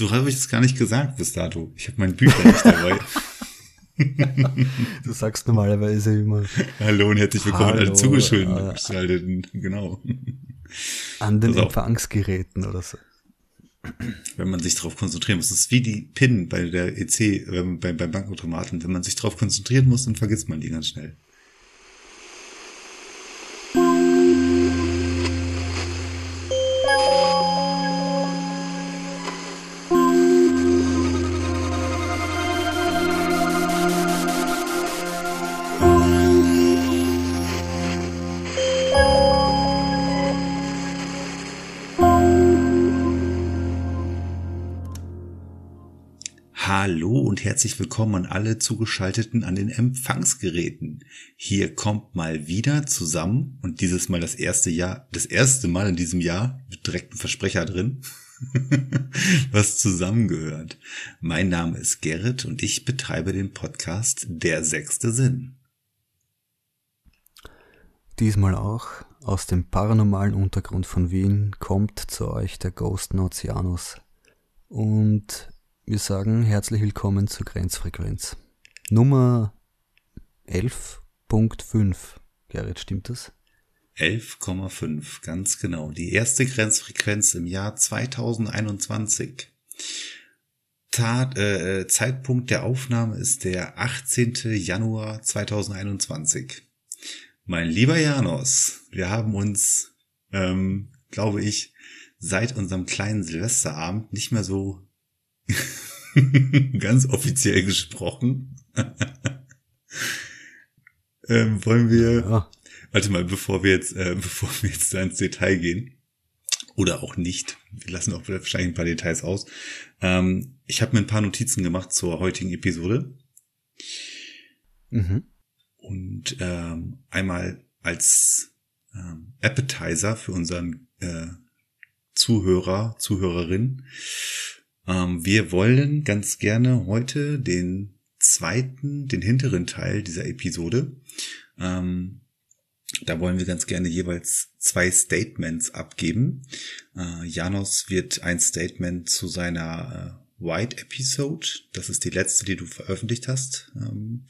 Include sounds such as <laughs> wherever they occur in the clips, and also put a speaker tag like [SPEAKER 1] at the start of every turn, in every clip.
[SPEAKER 1] Du hast es gar nicht gesagt bis dato. Ich habe mein Bücher nicht dabei. <laughs> <laughs>
[SPEAKER 2] du sagst normalerweise immer.
[SPEAKER 1] Hallo und herzlich willkommen Hallo, alle zugeschalteten. Genau.
[SPEAKER 2] An den Empfangsgeräten oder so.
[SPEAKER 1] Wenn man sich darauf konzentrieren muss. Das ist wie die PIN bei der EC, beim, beim Bankautomaten. Wenn man sich darauf konzentrieren muss, dann vergisst man die ganz schnell. Herzlich willkommen an alle Zugeschalteten an den Empfangsgeräten. Hier kommt mal wieder zusammen und dieses Mal das erste Jahr, das erste Mal in diesem Jahr mit direktem Versprecher drin, <laughs> was zusammengehört. Mein Name ist Gerrit und ich betreibe den Podcast Der sechste Sinn.
[SPEAKER 2] Diesmal auch aus dem paranormalen Untergrund von Wien kommt zu euch der Ghost Nozianus. Und wir sagen herzlich willkommen zur Grenzfrequenz. Nummer 11.5. Gerrit, stimmt das?
[SPEAKER 1] 11,5, ganz genau. Die erste Grenzfrequenz im Jahr 2021. Tat, äh, Zeitpunkt der Aufnahme ist der 18. Januar 2021. Mein lieber Janos, wir haben uns, ähm, glaube ich, seit unserem kleinen Silvesterabend nicht mehr so <laughs> Ganz offiziell gesprochen. <laughs> ähm, wollen wir. Ja. Warte mal, bevor wir jetzt, äh, <laughs> bevor wir jetzt da ins Detail gehen. Oder auch nicht. Wir lassen auch wahrscheinlich ein paar Details aus. Ähm, ich habe mir ein paar Notizen gemacht zur heutigen Episode. Mhm. Und ähm, einmal als ähm, Appetizer für unseren äh, Zuhörer, Zuhörerin wir wollen ganz gerne heute den zweiten, den hinteren Teil dieser Episode. Ähm, da wollen wir ganz gerne jeweils zwei Statements abgeben. Äh, Janos wird ein Statement zu seiner äh, White Episode, das ist die letzte, die du veröffentlicht hast, ähm,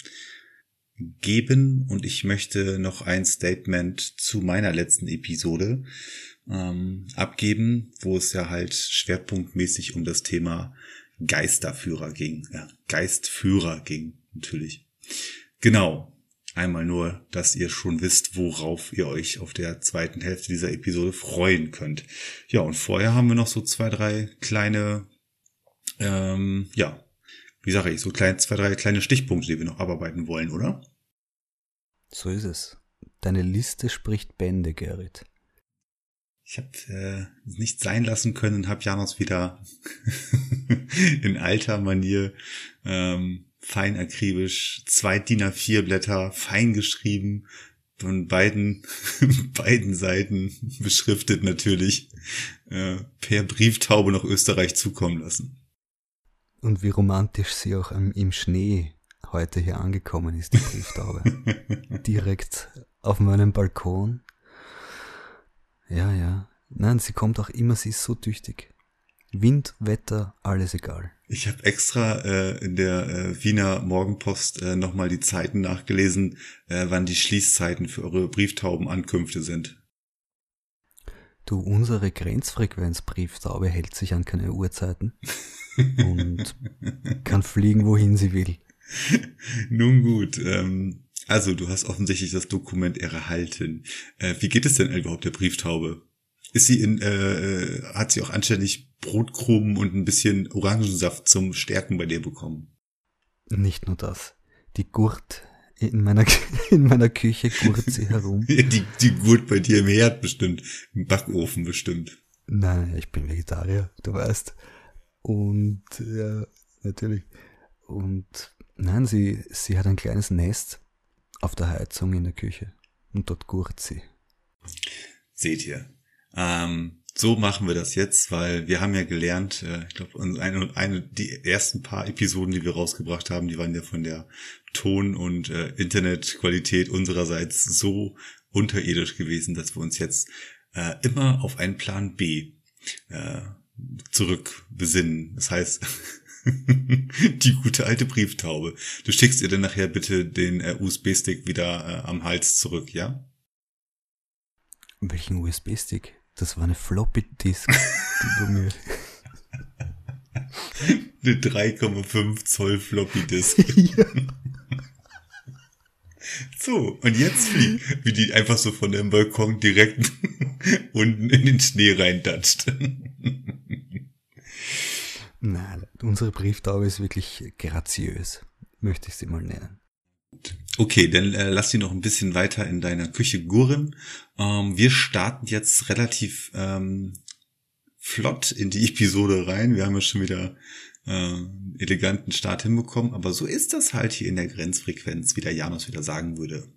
[SPEAKER 1] geben und ich möchte noch ein Statement zu meiner letzten Episode ähm, abgeben, wo es ja halt schwerpunktmäßig um das Thema Geisterführer ging. Ja, Geistführer ging, natürlich. Genau. Einmal nur, dass ihr schon wisst, worauf ihr euch auf der zweiten Hälfte dieser Episode freuen könnt. Ja, und vorher haben wir noch so zwei, drei kleine, ähm, ja, wie sage ich, so klein, zwei, drei kleine Stichpunkte, die wir noch abarbeiten wollen, oder?
[SPEAKER 2] So ist es. Deine Liste spricht Bände, Gerrit.
[SPEAKER 1] Ich habe äh, nicht sein lassen können, habe Janos wieder <laughs> in alter Manier ähm, fein akribisch zwei DIN A4 Blätter fein geschrieben von beiden <laughs> beiden Seiten beschriftet natürlich äh, per Brieftaube nach Österreich zukommen lassen.
[SPEAKER 2] Und wie romantisch sie auch im, im Schnee heute hier angekommen ist, die Brieftaube. <laughs> Direkt auf meinem Balkon ja, ja. Nein, sie kommt auch immer, sie ist so tüchtig. Wind, Wetter, alles egal.
[SPEAKER 1] Ich habe extra äh, in der äh, Wiener Morgenpost äh, nochmal die Zeiten nachgelesen, äh, wann die Schließzeiten für eure Brieftaubenankünfte sind.
[SPEAKER 2] Du, unsere Grenzfrequenz-Brieftaube hält sich an keine Uhrzeiten <laughs> und kann fliegen, wohin sie will.
[SPEAKER 1] Nun gut, ähm, also, du hast offensichtlich das Dokument erhalten. Äh, wie geht es denn überhaupt der Brieftaube? Ist sie in, äh, hat sie auch anständig Brotkrumen und ein bisschen Orangensaft zum Stärken bei dir bekommen?
[SPEAKER 2] Nicht nur das. Die Gurt in meiner, <laughs> in meiner Küche gurt sie herum. <laughs>
[SPEAKER 1] die, die Gurt bei dir im Herd bestimmt. Im Backofen bestimmt.
[SPEAKER 2] Nein, ich bin Vegetarier, du weißt. Und, ja, natürlich. Und, nein, sie, sie hat ein kleines Nest auf der Heizung in der Küche. Und dort gurt sie.
[SPEAKER 1] Seht ihr. Ähm, so machen wir das jetzt, weil wir haben ja gelernt, äh, ich glaube, eine, eine, die ersten paar Episoden, die wir rausgebracht haben, die waren ja von der Ton- und äh, Internetqualität unsererseits so unterirdisch gewesen, dass wir uns jetzt äh, immer auf einen Plan B äh, zurück besinnen. Das heißt, <laughs> <laughs> die gute alte Brieftaube. Du schickst ihr dann nachher bitte den äh, USB-Stick wieder äh, am Hals zurück, ja?
[SPEAKER 2] Welchen USB-Stick? Das war eine Floppy-Disk, <laughs> die du mir... <laughs>
[SPEAKER 1] Eine 3,5 Zoll Floppy-Disk.
[SPEAKER 2] ja.
[SPEAKER 1] So, und jetzt fliegt, wie die einfach so von dem Balkon direkt unten in den Schnee reindatscht.
[SPEAKER 2] Nein, unsere Brieftaube ist wirklich graziös, möchte ich sie mal nennen.
[SPEAKER 1] Okay, dann äh, lass sie noch ein bisschen weiter in deiner Küche gurren. Ähm, wir starten jetzt relativ ähm, flott in die <laughs> Episode rein. Wir haben ja schon wieder äh, eleganten Start hinbekommen, aber so ist das halt hier in der Grenzfrequenz, wie der Janus wieder sagen würde.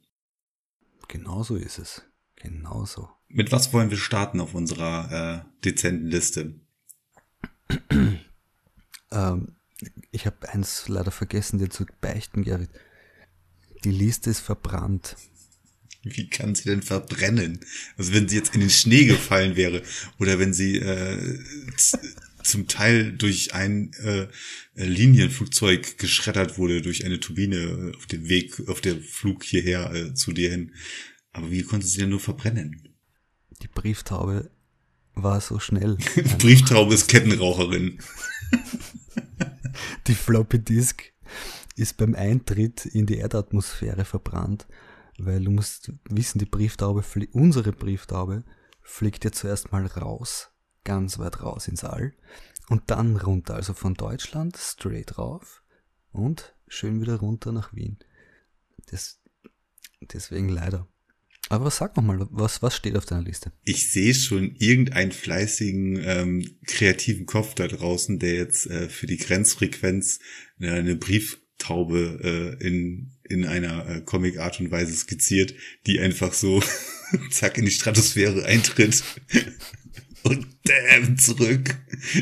[SPEAKER 2] Genauso ist es. Genauso.
[SPEAKER 1] Mit was wollen wir starten auf unserer äh, dezenten Liste? <clears throat>
[SPEAKER 2] ähm, ich habe eins leider vergessen, dir zu beichten, Gerrit. Die Liste ist verbrannt.
[SPEAKER 1] Wie kann sie denn verbrennen? Also wenn sie jetzt in den Schnee gefallen wäre oder wenn sie äh, zum Teil durch ein äh, Linienflugzeug geschreddert wurde, durch eine Turbine auf dem Weg, auf der Flug hierher äh, zu dir hin. Aber wie konnte sie denn nur verbrennen?
[SPEAKER 2] Die Brieftaube war so schnell.
[SPEAKER 1] Die <laughs> Brieftaube ist Kettenraucherin. <laughs> <laughs>
[SPEAKER 2] Die Floppy Disk ist beim Eintritt in die Erdatmosphäre verbrannt, weil du musst wissen, die Brieftaube, unsere Brieftaube fliegt ja zuerst mal raus, ganz weit raus ins All und dann runter, also von Deutschland straight rauf und schön wieder runter nach Wien. Das, deswegen leider. Aber sag noch mal, was, was steht auf deiner Liste?
[SPEAKER 1] Ich sehe schon irgendeinen fleißigen, ähm, kreativen Kopf da draußen, der jetzt äh, für die Grenzfrequenz äh, eine Brieftaube äh, in, in einer äh, Comic-Art und Weise skizziert, die einfach so <laughs> zack in die Stratosphäre eintritt. <laughs> und damn zurück.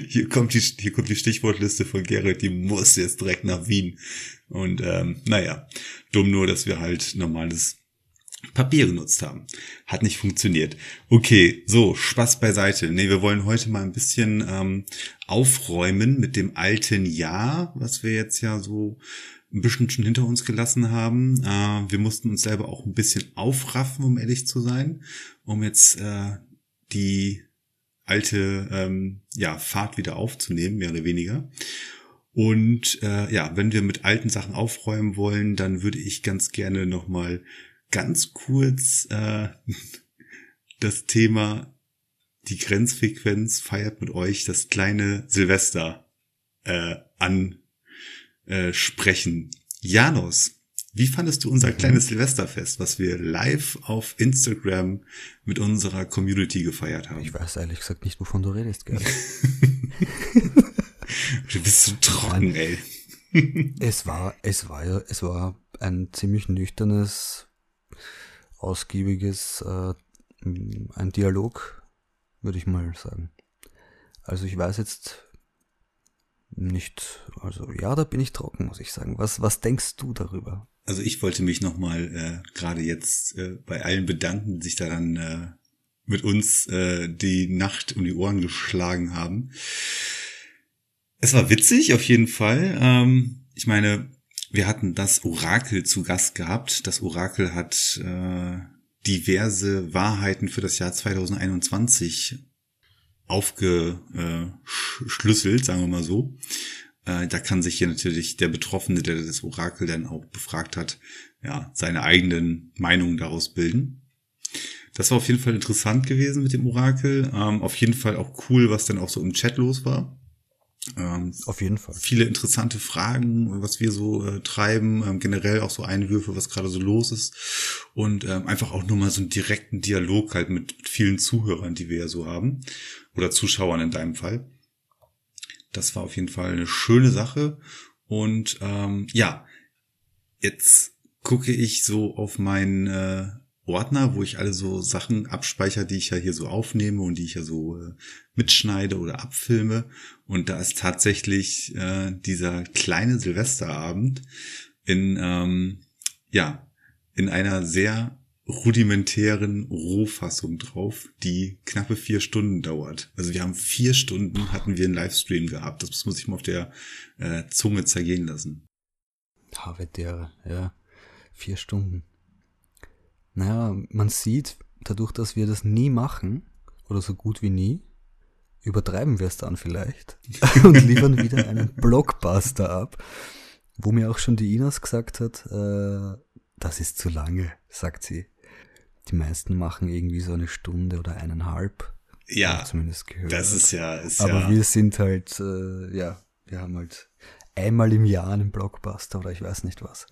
[SPEAKER 1] Hier kommt die, hier kommt die Stichwortliste von Gerrit, die muss jetzt direkt nach Wien. Und ähm, naja, dumm nur, dass wir halt normales Papier genutzt haben. Hat nicht funktioniert. Okay, so, Spaß beiseite. Nee, wir wollen heute mal ein bisschen ähm, aufräumen mit dem alten Jahr, was wir jetzt ja so ein bisschen schon hinter uns gelassen haben. Äh, wir mussten uns selber auch ein bisschen aufraffen, um ehrlich zu sein, um jetzt äh, die alte ähm, ja, Fahrt wieder aufzunehmen, mehr oder weniger. Und äh, ja, wenn wir mit alten Sachen aufräumen wollen, dann würde ich ganz gerne nochmal ganz kurz äh, das Thema die Grenzfrequenz feiert mit euch das kleine Silvester äh, ansprechen. Janos, wie fandest du unser mhm. kleines Silvesterfest, was wir live auf Instagram mit unserer Community gefeiert haben?
[SPEAKER 2] Ich weiß ehrlich gesagt nicht, wovon du redest, gell? <laughs>
[SPEAKER 1] du bist so trocken, ey.
[SPEAKER 2] es war, es war ja, es war ein ziemlich nüchternes ausgiebiges, äh, ein Dialog, würde ich mal sagen. Also ich weiß jetzt nicht, also ja, da bin ich trocken, muss ich sagen. Was, was denkst du darüber?
[SPEAKER 1] Also ich wollte mich nochmal äh, gerade jetzt äh, bei allen bedanken, die sich daran äh, mit uns äh, die Nacht um die Ohren geschlagen haben. Es war witzig, auf jeden Fall. Ähm, ich meine, wir hatten das Orakel zu Gast gehabt. Das Orakel hat äh, diverse Wahrheiten für das Jahr 2021 aufgeschlüsselt, sagen wir mal so. Äh, da kann sich hier natürlich der Betroffene, der das Orakel dann auch befragt hat, ja, seine eigenen Meinungen daraus bilden. Das war auf jeden Fall interessant gewesen mit dem Orakel. Ähm, auf jeden Fall auch cool, was dann auch so im Chat los war.
[SPEAKER 2] Ähm, Auf jeden Fall.
[SPEAKER 1] Viele interessante Fragen, was wir so äh, treiben, ähm, generell auch so Einwürfe, was gerade so los ist. Und ähm, einfach auch nur mal so einen direkten Dialog halt mit vielen Zuhörern, die wir ja so haben. Oder Zuschauern in deinem Fall. Das war auf jeden Fall eine schöne Sache. Und ähm, ja, jetzt gucke ich so auf meinen äh, Ordner, wo ich alle so Sachen abspeichere, die ich ja hier so aufnehme und die ich ja so äh, mitschneide oder abfilme. Und da ist tatsächlich äh, dieser kleine Silvesterabend in, ähm, ja, in einer sehr rudimentären Rohfassung drauf, die knappe vier Stunden dauert. Also wir haben vier Stunden hatten wir einen Livestream gehabt. Das muss ich mal auf der äh, Zunge zergehen lassen.
[SPEAKER 2] Havedere, ja. Vier Stunden. Naja, man sieht, dadurch, dass wir das nie machen, oder so gut wie nie, übertreiben wir es dann vielleicht <laughs> und liefern wieder einen <laughs> Blockbuster ab, wo mir auch schon die Inas gesagt hat, äh, das ist zu lange, sagt sie. Die meisten machen irgendwie so eine Stunde oder eineinhalb.
[SPEAKER 1] Ja,
[SPEAKER 2] zumindest gehört.
[SPEAKER 1] das ist ja, ist
[SPEAKER 2] Aber
[SPEAKER 1] ja.
[SPEAKER 2] wir sind halt, äh, ja, wir haben halt einmal im Jahr einen Blockbuster oder ich weiß nicht was.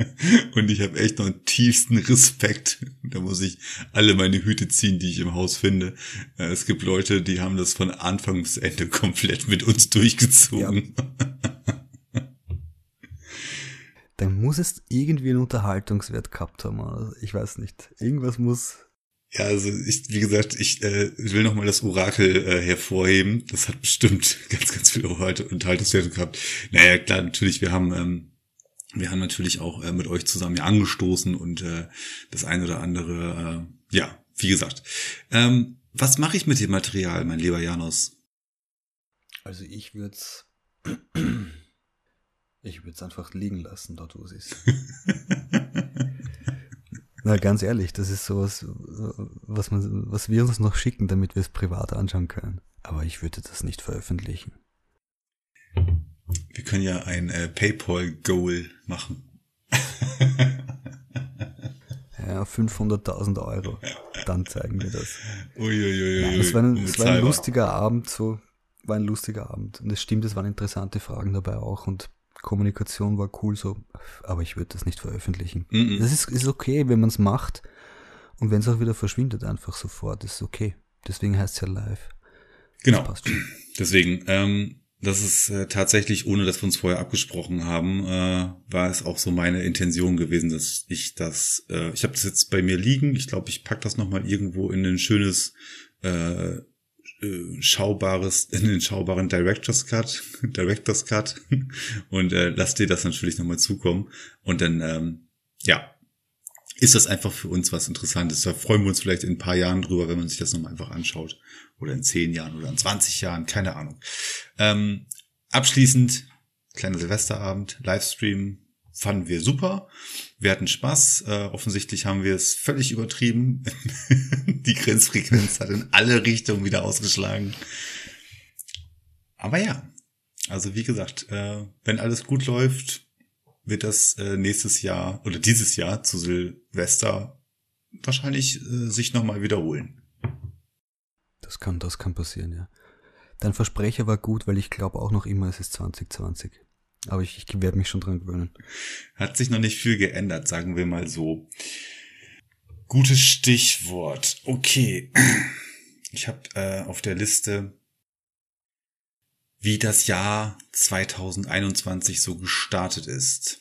[SPEAKER 2] <laughs>
[SPEAKER 1] Und ich habe echt noch einen tiefsten Respekt. Da muss ich alle meine Hüte ziehen, die ich im Haus finde. Äh, Es gibt Leute, die haben das von Anfang bis Ende <laughs> komplett mit uns durchgezogen.
[SPEAKER 2] Dann muss es irgendwie einen Unterhaltungswert gehabt haben. Ich weiß nicht. Irgendwas muss.
[SPEAKER 1] Ja, also ich, wie gesagt, ich äh, will nochmal das Orakel äh, hervorheben. Das hat bestimmt <laughs> ganz, ganz viel heute Unterhaltungswerte gehabt. Naja, klar, natürlich, wir haben, ähm, wir haben natürlich auch äh, mit euch zusammen ja angestoßen und äh, das ein oder andere, äh, ja, wie gesagt. Ähm, was mache ich mit dem Material, mein lieber Janos?
[SPEAKER 2] Also ich würde es. <clears throat> Ich würde es einfach liegen lassen, dort wo es ist. <laughs> Na, ganz ehrlich, das ist sowas, was, man, was wir uns noch schicken, damit wir es privat anschauen können. Aber ich würde das nicht veröffentlichen.
[SPEAKER 1] Wir können ja ein äh, PayPal-Goal machen. <laughs>
[SPEAKER 2] Ja, 500.000 Euro. Dann zeigen wir das.
[SPEAKER 1] Uiuiui,
[SPEAKER 2] Nein, es war, ein, es war ein lustiger Abend, so, war ein lustiger Abend. Und es stimmt, es waren interessante Fragen dabei auch und Kommunikation war cool so, aber ich würde das nicht veröffentlichen.
[SPEAKER 1] Mhm.
[SPEAKER 2] Das ist, ist okay, wenn man es macht und wenn es auch wieder verschwindet einfach sofort, ist okay. Deswegen heißt es ja live.
[SPEAKER 1] Genau. <clears throat> Deswegen, ähm, das ist äh, tatsächlich, ohne dass wir uns vorher abgesprochen haben, äh, war es auch so meine Intention gewesen, dass ich das, äh, ich habe das jetzt bei mir liegen. Ich glaube, ich pack das nochmal irgendwo in ein schönes, äh, äh, schaubares, <laughs> in den schaubaren Director's Cut, <laughs> Director's Cut <laughs> und äh, lass dir das natürlich nochmal zukommen. Und dann, ähm, ja, ist das einfach für uns was Interessantes. Da freuen wir uns vielleicht in ein paar Jahren drüber, wenn man sich das nochmal einfach anschaut. Oder in zehn Jahren oder in 20 Jahren, keine Ahnung. Ähm, abschließend, kleiner Silvesterabend, Livestream fanden wir super. Wir hatten Spaß. Äh, offensichtlich haben wir es völlig übertrieben. <laughs> Die Grenzfrequenz hat in alle Richtungen wieder ausgeschlagen. Aber ja, also wie gesagt, äh, wenn alles gut läuft, wird das äh, nächstes Jahr oder dieses Jahr zu Silvester wahrscheinlich äh, sich nochmal wiederholen.
[SPEAKER 2] Das kann, das kann passieren, ja. Dein Versprecher war gut, weil ich glaube auch noch immer, es ist 2020. Aber ich, ich werde mich schon dran gewöhnen.
[SPEAKER 1] Hat sich noch nicht viel geändert, sagen wir mal so. Gutes Stichwort. Okay. Ich habe äh, auf der Liste, wie das Jahr 2021 so gestartet ist.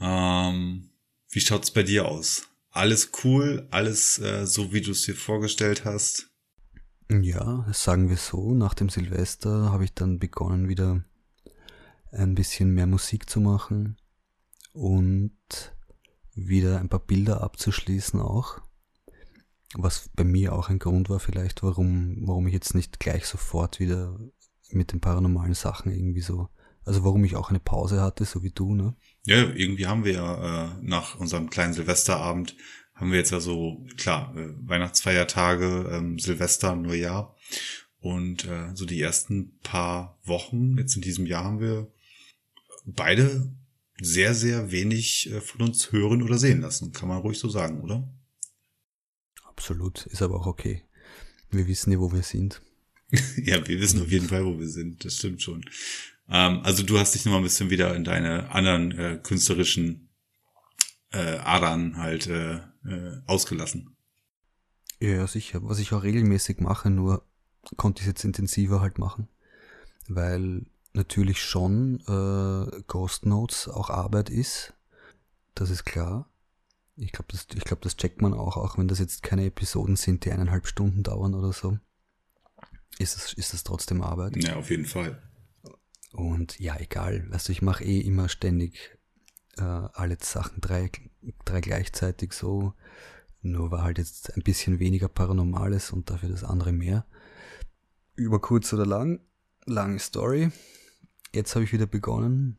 [SPEAKER 1] Ähm, wie schaut's bei dir aus? Alles cool, alles äh, so, wie du es dir vorgestellt hast?
[SPEAKER 2] Ja, sagen wir so. Nach dem Silvester habe ich dann begonnen, wieder ein bisschen mehr Musik zu machen und wieder ein paar Bilder abzuschließen auch. Was bei mir auch ein Grund war vielleicht, warum, warum ich jetzt nicht gleich sofort wieder mit den paranormalen Sachen irgendwie so, also warum ich auch eine Pause hatte, so wie du, ne?
[SPEAKER 1] Ja, irgendwie haben wir ja äh, nach unserem kleinen Silvesterabend haben wir jetzt ja so, klar, äh, Weihnachtsfeiertage, ähm, Silvester, Neujahr. Und äh, so die ersten paar Wochen jetzt in diesem Jahr haben wir beide sehr, sehr wenig äh, von uns hören oder sehen lassen. Kann man ruhig so sagen, oder?
[SPEAKER 2] Absolut, ist aber auch okay. Wir wissen ja, wo wir sind. <laughs>
[SPEAKER 1] ja, wir wissen auf jeden Fall, wo wir sind. Das stimmt schon. Ähm, also du hast dich nochmal ein bisschen wieder in deine anderen äh, künstlerischen äh, Adern halt äh, äh, ausgelassen.
[SPEAKER 2] Ja, sicher. Was ich auch regelmäßig mache, nur konnte ich es jetzt intensiver halt machen. Weil natürlich schon äh, Ghost Notes auch Arbeit ist. Das ist klar. Ich glaube, das, ich glaub, das checkt man auch, auch wenn das jetzt keine Episoden sind, die eineinhalb Stunden dauern oder so. Ist es, ist es trotzdem Arbeit.
[SPEAKER 1] Ja, auf jeden Fall.
[SPEAKER 2] Und ja, egal. Weißt du, ich mache eh immer ständig äh, alle Sachen drei, drei gleichzeitig so. Nur war halt jetzt ein bisschen weniger Paranormales und dafür das andere mehr. Über kurz oder lang, lange Story. Jetzt habe ich wieder begonnen.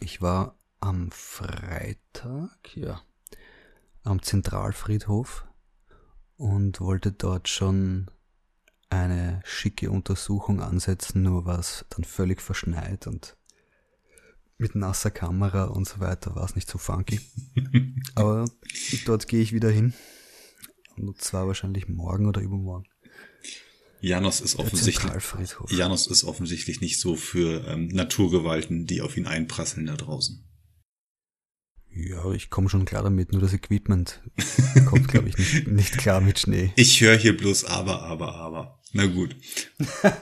[SPEAKER 2] Ich war am Freitag, ja, am Zentralfriedhof und wollte dort schon eine schicke Untersuchung ansetzen, nur war es dann völlig verschneit und mit nasser Kamera und so weiter war es nicht so funky. <laughs> Aber dort gehe ich wieder hin. Und zwar wahrscheinlich morgen oder übermorgen.
[SPEAKER 1] Janos ist offensichtlich, Janos ist offensichtlich nicht so für ähm, Naturgewalten, die auf ihn einprasseln da draußen.
[SPEAKER 2] Ja, ich komme schon klar damit, nur das Equipment <laughs> kommt, glaube ich, nicht, nicht klar mit Schnee.
[SPEAKER 1] Ich höre hier bloß aber, aber, aber. Na gut. <laughs>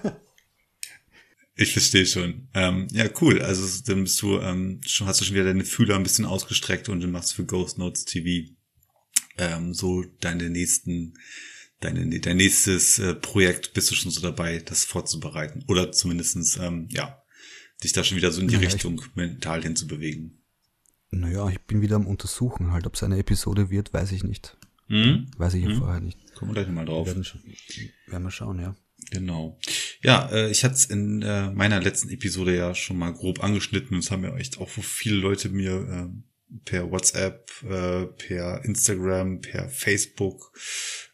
[SPEAKER 1] ich verstehe schon. Ähm, ja, cool. Also dann bist du, ähm, schon hast du schon wieder deine Fühler ein bisschen ausgestreckt und du machst für Ghost Notes TV ähm, so deine nächsten, deine, dein nächstes äh, Projekt bist du schon so dabei, das vorzubereiten. Oder zumindestens, ähm, ja, dich da schon wieder so in die naja, Richtung mental hinzubewegen.
[SPEAKER 2] Naja, ich bin wieder am Untersuchen halt. Ob es eine Episode wird, weiß ich nicht. Hm? Weiß ich ja hm? vorher nicht.
[SPEAKER 1] Kommen wir gleich mal drauf.
[SPEAKER 2] Werden, werden wir schauen, ja.
[SPEAKER 1] Genau. Ja, äh, ich hatte es in äh, meiner letzten Episode ja schon mal grob angeschnitten. Es haben ja echt auch viele Leute mir äh, per WhatsApp, äh, per Instagram, per Facebook,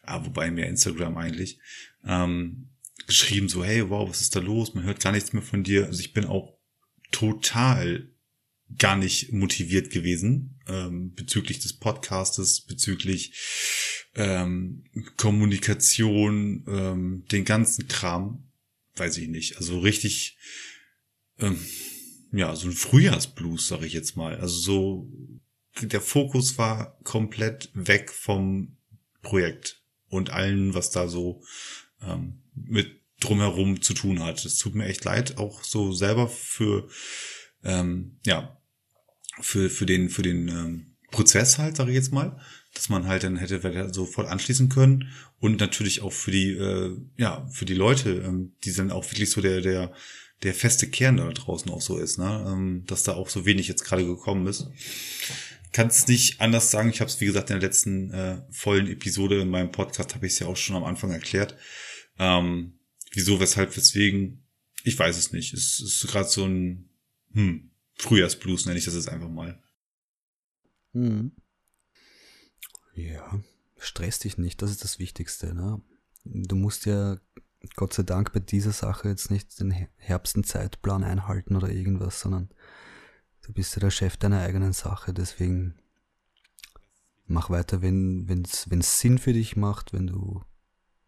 [SPEAKER 1] ah, wobei mehr Instagram eigentlich, ähm, geschrieben so, hey, wow, was ist da los? Man hört gar nichts mehr von dir. Also ich bin auch total gar nicht motiviert gewesen ähm, bezüglich des Podcastes, bezüglich ähm, Kommunikation, ähm, den ganzen Kram, weiß ich nicht. Also richtig, ähm, ja, so ein Frühjahrsblues, sag ich jetzt mal. Also so, der Fokus war komplett weg vom Projekt und allen, was da so ähm, mit drumherum zu tun hat. Es tut mir echt leid, auch so selber für ähm, ja für, für den, für den ähm, Prozess halt, sage ich jetzt mal, dass man halt dann hätte sofort anschließen können und natürlich auch für die, äh, ja, für die Leute, ähm, die dann auch wirklich so der, der, der feste Kern da draußen auch so ist, ne? ähm, dass da auch so wenig jetzt gerade gekommen ist. Kann es nicht anders sagen. Ich habe es, wie gesagt, in der letzten äh, vollen Episode in meinem Podcast habe ich es ja auch schon am Anfang erklärt. Ähm, wieso, weshalb, weswegen, ich weiß es nicht. Es ist gerade so ein, hm, Frühjahrsblues nenne ich das jetzt einfach mal.
[SPEAKER 2] Hm. Ja, stress dich nicht, das ist das Wichtigste. Ne? Du musst ja Gott sei Dank bei dieser Sache jetzt nicht den Herbstenzeitplan einhalten oder irgendwas, sondern du bist ja der Chef deiner eigenen Sache, deswegen mach weiter, wenn es Sinn für dich macht, wenn du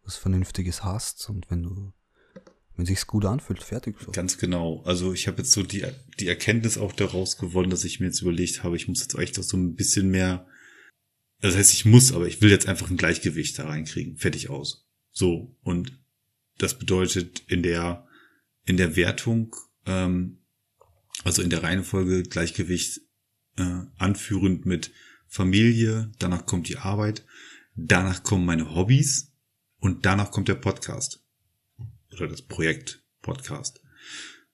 [SPEAKER 2] was Vernünftiges hast und wenn du wenn sich's gut anfühlt, fertig.
[SPEAKER 1] So. Ganz genau. Also ich habe jetzt so die, die Erkenntnis auch daraus gewonnen, dass ich mir jetzt überlegt habe, ich muss jetzt echt auch so ein bisschen mehr, das heißt, ich muss, aber ich will jetzt einfach ein Gleichgewicht da reinkriegen. Fertig aus. So. Und das bedeutet in der, in der Wertung, ähm, also in der Reihenfolge Gleichgewicht äh, anführend mit Familie, danach kommt die Arbeit, danach kommen meine Hobbys und danach kommt der Podcast oder das Projekt Podcast.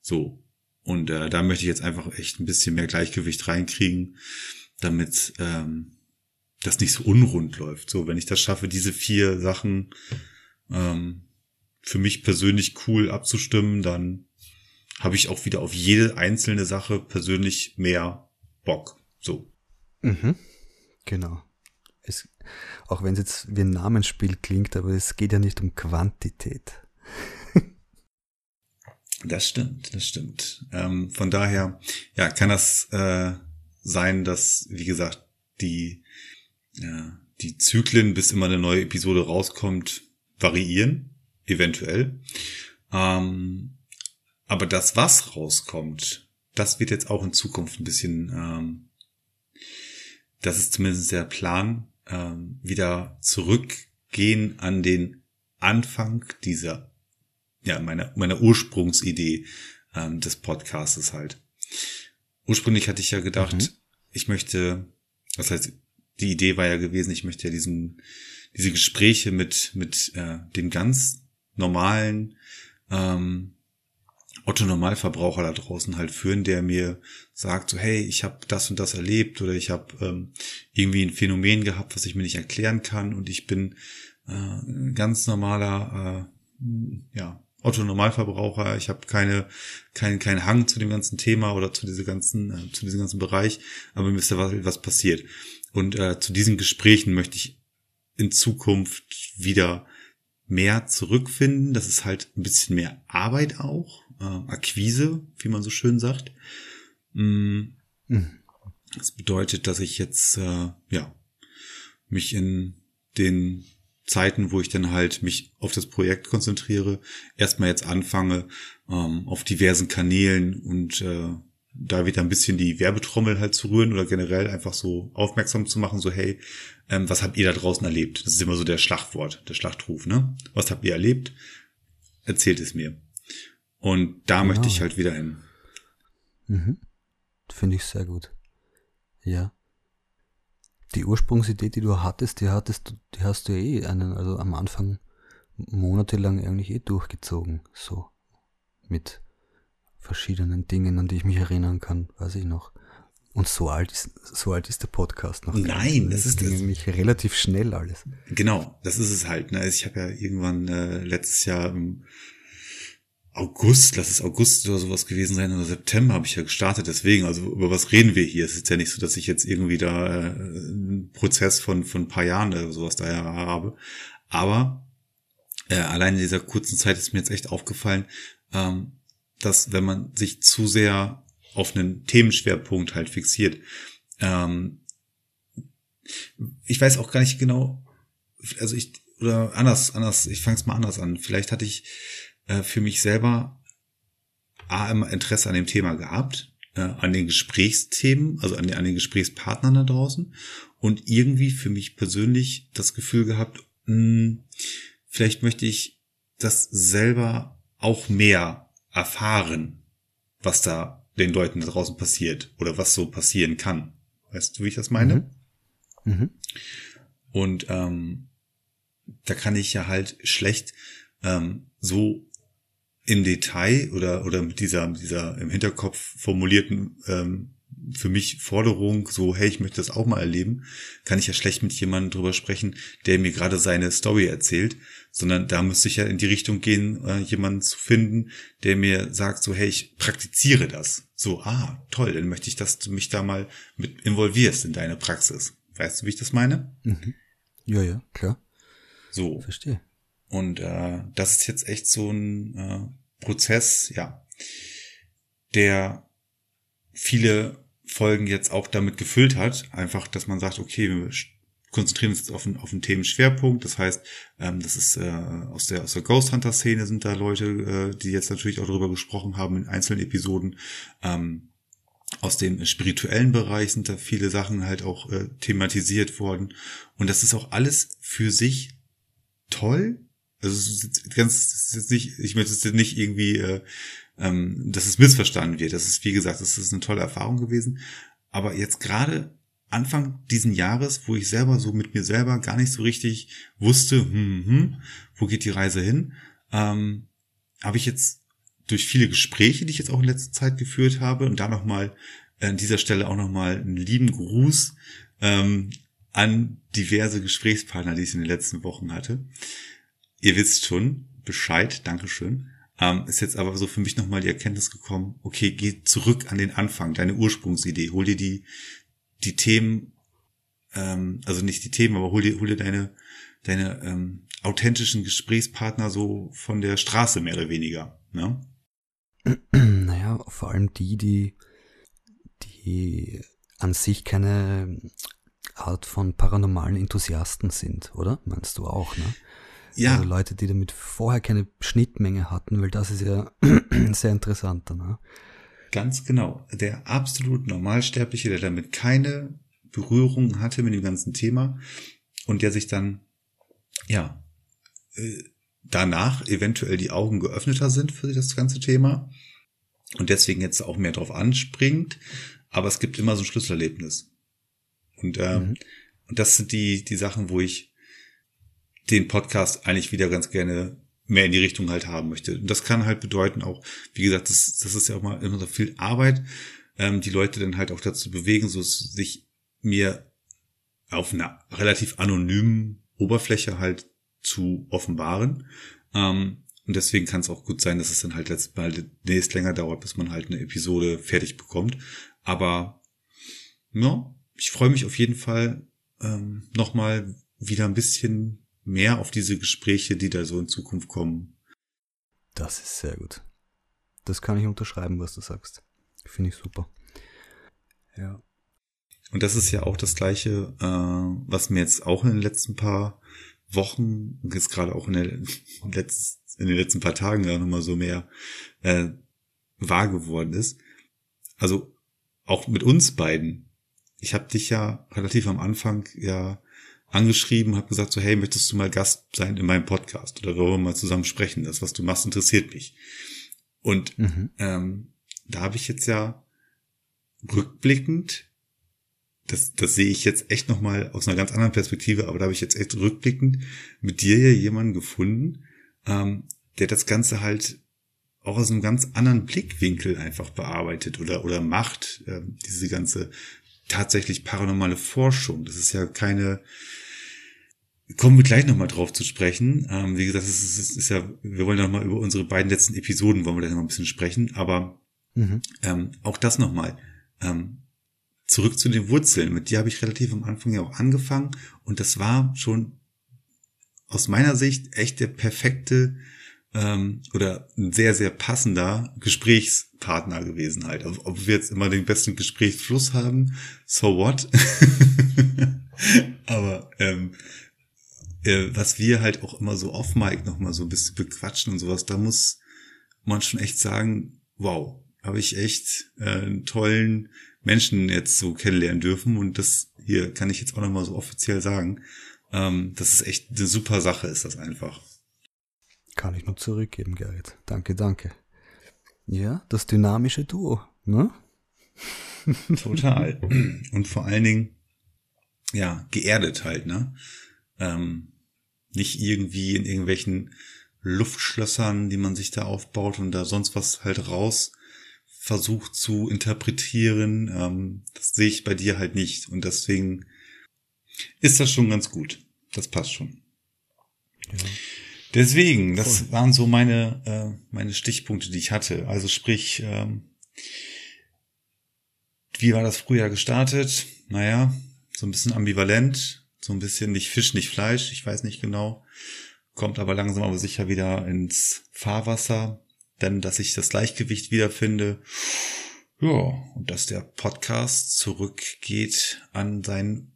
[SPEAKER 1] So. Und äh, da möchte ich jetzt einfach echt ein bisschen mehr Gleichgewicht reinkriegen, damit ähm, das nicht so unrund läuft. So, wenn ich das schaffe, diese vier Sachen ähm, für mich persönlich cool abzustimmen, dann habe ich auch wieder auf jede einzelne Sache persönlich mehr Bock. So.
[SPEAKER 2] Mhm. Genau. Es, auch wenn es jetzt wie ein Namensspiel klingt, aber es geht ja nicht um Quantität.
[SPEAKER 1] Das stimmt, das stimmt. Ähm, von daher, ja, kann das äh, sein, dass, wie gesagt, die, äh, die Zyklen, bis immer eine neue Episode rauskommt, variieren, eventuell. Ähm, aber das, was rauskommt, das wird jetzt auch in Zukunft ein bisschen, ähm, das ist zumindest der Plan, ähm, wieder zurückgehen an den Anfang dieser ja, meiner, meiner Ursprungsidee ähm, des Podcastes halt. Ursprünglich hatte ich ja gedacht, mhm. ich möchte, das heißt, die Idee war ja gewesen, ich möchte ja diesen, diese Gespräche mit, mit äh, den ganz normalen, ähm, Otto Normalverbraucher da draußen halt führen, der mir sagt, so hey, ich habe das und das erlebt oder ich habe ähm, irgendwie ein Phänomen gehabt, was ich mir nicht erklären kann und ich bin äh, ein ganz normaler, äh, ja, Otto Normalverbraucher. Ich habe keine, keinen keinen Hang zu dem ganzen Thema oder zu diesem ganzen, äh, zu diesem ganzen Bereich, aber mir ist da was, was passiert. Und äh, zu diesen Gesprächen möchte ich in Zukunft wieder mehr zurückfinden. Das ist halt ein bisschen mehr Arbeit auch, äh, Akquise, wie man so schön sagt. Mm. Mhm. Das bedeutet, dass ich jetzt äh, ja mich in den Zeiten, wo ich dann halt mich auf das Projekt konzentriere, erstmal jetzt anfange ähm, auf diversen Kanälen und äh, da wieder ein bisschen die Werbetrommel halt zu rühren oder generell einfach so aufmerksam zu machen, so hey, ähm, was habt ihr da draußen erlebt? Das ist immer so der Schlachtwort, der Schlachtruf, ne? Was habt ihr erlebt? Erzählt es mir. Und da genau. möchte ich halt wieder hin.
[SPEAKER 2] Mhm. Finde ich sehr gut. Ja. Die Ursprungsidee, die du hattest, die hattest, die hast du eh einen, also am Anfang monatelang eigentlich eh durchgezogen, so mit verschiedenen Dingen, an die ich mich erinnern kann, weiß ich noch. Und so alt ist, so alt ist der Podcast noch.
[SPEAKER 1] Nein, das, das ist
[SPEAKER 2] nämlich relativ schnell alles.
[SPEAKER 1] Genau, das ist es halt. Ne? Also ich habe ja irgendwann äh, letztes Jahr im August, lass es August oder sowas gewesen sein, oder September habe ich ja gestartet. Deswegen, also über was reden wir hier? Es ist ja nicht so, dass ich jetzt irgendwie da äh, einen Prozess von von ein paar Jahren oder sowas da habe. Aber äh, allein in dieser kurzen Zeit ist mir jetzt echt aufgefallen, ähm, dass wenn man sich zu sehr auf einen Themenschwerpunkt halt fixiert, ähm, ich weiß auch gar nicht genau, also ich, oder anders, anders, ich fange es mal anders an. Vielleicht hatte ich äh, für mich selber A, immer Interesse an dem Thema gehabt, äh, an den Gesprächsthemen, also an den, an den Gesprächspartnern da draußen und irgendwie für mich persönlich das Gefühl gehabt, mh, hm, vielleicht möchte ich das selber auch mehr erfahren, was da den Leuten da draußen passiert oder was so passieren kann. Weißt du, wie ich das meine? Mhm. Mhm. Und ähm, da kann ich ja halt schlecht ähm, so im Detail oder oder mit dieser mit dieser im Hinterkopf formulierten ähm, für mich Forderung, so hey, ich möchte das auch mal erleben, kann ich ja schlecht mit jemandem drüber sprechen, der mir gerade seine Story erzählt, sondern da müsste ich ja in die Richtung gehen, äh, jemanden zu finden, der mir sagt, so hey, ich praktiziere das. So, ah, toll, dann möchte ich, dass du mich da mal mit involvierst in deine Praxis. Weißt du, wie ich das meine?
[SPEAKER 2] Mhm. Ja, ja, klar.
[SPEAKER 1] So.
[SPEAKER 2] Verstehe.
[SPEAKER 1] Und äh, das ist jetzt echt so ein äh, Prozess, ja, der viele Folgen jetzt auch damit gefüllt hat. Einfach, dass man sagt, okay, wir konzentrieren uns jetzt auf einen, auf einen Themenschwerpunkt. Das heißt, ähm, das ist äh, aus der aus der Ghost Hunter Szene sind da Leute, äh, die jetzt natürlich auch darüber gesprochen haben in einzelnen Episoden. Ähm, aus dem spirituellen Bereich sind da viele Sachen halt auch äh, thematisiert worden. Und das ist auch alles für sich toll. Also ganz, ist nicht, ich möchte es nicht irgendwie, äh, ähm, dass es missverstanden wird. Das ist, wie gesagt, das ist eine tolle Erfahrung gewesen. Aber jetzt gerade Anfang diesen Jahres, wo ich selber so mit mir selber gar nicht so richtig wusste, hm, hm, wo geht die Reise hin, ähm, habe ich jetzt durch viele Gespräche, die ich jetzt auch in letzter Zeit geführt habe, und da nochmal an dieser Stelle auch nochmal einen lieben Gruß ähm, an diverse Gesprächspartner, die ich in den letzten Wochen hatte. Ihr wisst schon Bescheid, Dankeschön. Ähm, ist jetzt aber so für mich nochmal die Erkenntnis gekommen, okay, geh zurück an den Anfang, deine Ursprungsidee, hol dir die, die Themen, ähm, also nicht die Themen, aber hol dir, hol dir deine, deine ähm, authentischen Gesprächspartner so von der Straße mehr oder weniger. Ne? <clears throat>
[SPEAKER 2] Naja, vor allem die, die, die an sich keine Art von paranormalen Enthusiasten sind, oder? Meinst du auch, ne? Ja. Also Leute, die damit vorher keine Schnittmenge hatten, weil das ist ja <clears throat> sehr interessant dann. Ne?
[SPEAKER 1] Ganz genau. Der absolut Normalsterbliche, der damit keine Berührung hatte mit dem ganzen Thema und der sich dann, ja, äh, danach eventuell die Augen geöffneter sind für das ganze Thema und deswegen jetzt auch mehr drauf anspringt. Aber es gibt immer so ein Schlüsselerlebnis. Und, ähm, mhm. und das sind die, die Sachen, wo ich den Podcast eigentlich wieder ganz gerne mehr in die Richtung halt haben möchte. Und das kann halt bedeuten auch, wie gesagt, das, das ist ja auch mal immer so viel Arbeit, ähm, die Leute dann halt auch dazu bewegen, so sich mir auf einer relativ anonymen Oberfläche halt zu offenbaren. Ähm, und deswegen kann es auch gut sein, dass es dann halt letztes Mal demnächst länger dauert, bis man halt eine Episode fertig bekommt. Aber ja, ich freue mich auf jeden Fall ähm, nochmal wieder ein bisschen mehr auf diese Gespräche, die da so in Zukunft kommen.
[SPEAKER 2] Das ist sehr gut. Das kann ich unterschreiben, was du sagst. Finde ich super. Ja.
[SPEAKER 1] Und das ist ja auch das Gleiche, äh, was mir jetzt auch in den letzten paar Wochen, jetzt gerade auch in, der, <laughs> in den letzten paar Tagen ja nochmal so mehr äh, wahr geworden ist. Also auch mit uns beiden. Ich habe dich ja relativ am Anfang ja angeschrieben, habe gesagt so, hey, möchtest du mal Gast sein in meinem Podcast oder darüber mal zusammen sprechen? Das, was du machst, interessiert mich. Und mhm. ähm, da habe ich jetzt ja rückblickend, das, das sehe ich jetzt echt nochmal aus einer ganz anderen Perspektive, aber da habe ich jetzt echt rückblickend mit dir ja jemanden gefunden, ähm, der das Ganze halt auch aus einem ganz anderen Blickwinkel einfach bearbeitet oder, oder macht, ähm, diese ganze tatsächlich paranormale Forschung. Das ist ja keine, kommen wir gleich nochmal drauf zu sprechen. Ähm, wie gesagt, es ist, ist ja, wir wollen nochmal über unsere beiden letzten Episoden wollen wir da noch ein bisschen sprechen, aber mhm. ähm, auch das nochmal. Ähm, zurück zu den Wurzeln. Mit dir habe ich relativ am Anfang ja auch angefangen und das war schon aus meiner Sicht echt der perfekte ähm, oder ein sehr, sehr passender Gesprächspartner gewesen halt. Ob, wir jetzt immer den besten Gesprächsfluss haben, so what? <laughs> Aber ähm, äh, was wir halt auch immer so off-mic noch mal so ein bisschen bequatschen und sowas, da muss man schon echt sagen, wow, habe ich echt äh, einen tollen Menschen jetzt so kennenlernen dürfen und das hier kann ich jetzt auch noch mal so offiziell sagen, ähm, das ist echt eine super Sache, ist das einfach.
[SPEAKER 2] Kann ich nur zurückgeben, Gerrit. Danke, danke. Ja, das dynamische Duo, ne? <laughs>
[SPEAKER 1] Total. Und vor allen Dingen, ja, geerdet halt, ne? Ähm, nicht irgendwie in irgendwelchen Luftschlössern, die man sich da aufbaut und da sonst was halt raus versucht zu interpretieren. Ähm, das sehe ich bei dir halt nicht. Und deswegen ist das schon ganz gut. Das passt schon. Ja. Deswegen, das Voll. waren so meine, äh, meine Stichpunkte, die ich hatte. Also sprich, ähm, wie war das Frühjahr gestartet? Naja, so ein bisschen ambivalent, so ein bisschen nicht Fisch, nicht Fleisch, ich weiß nicht genau. Kommt aber langsam aber sicher wieder ins Fahrwasser, denn dass ich das Gleichgewicht wiederfinde. Ja, und dass der Podcast zurückgeht an seine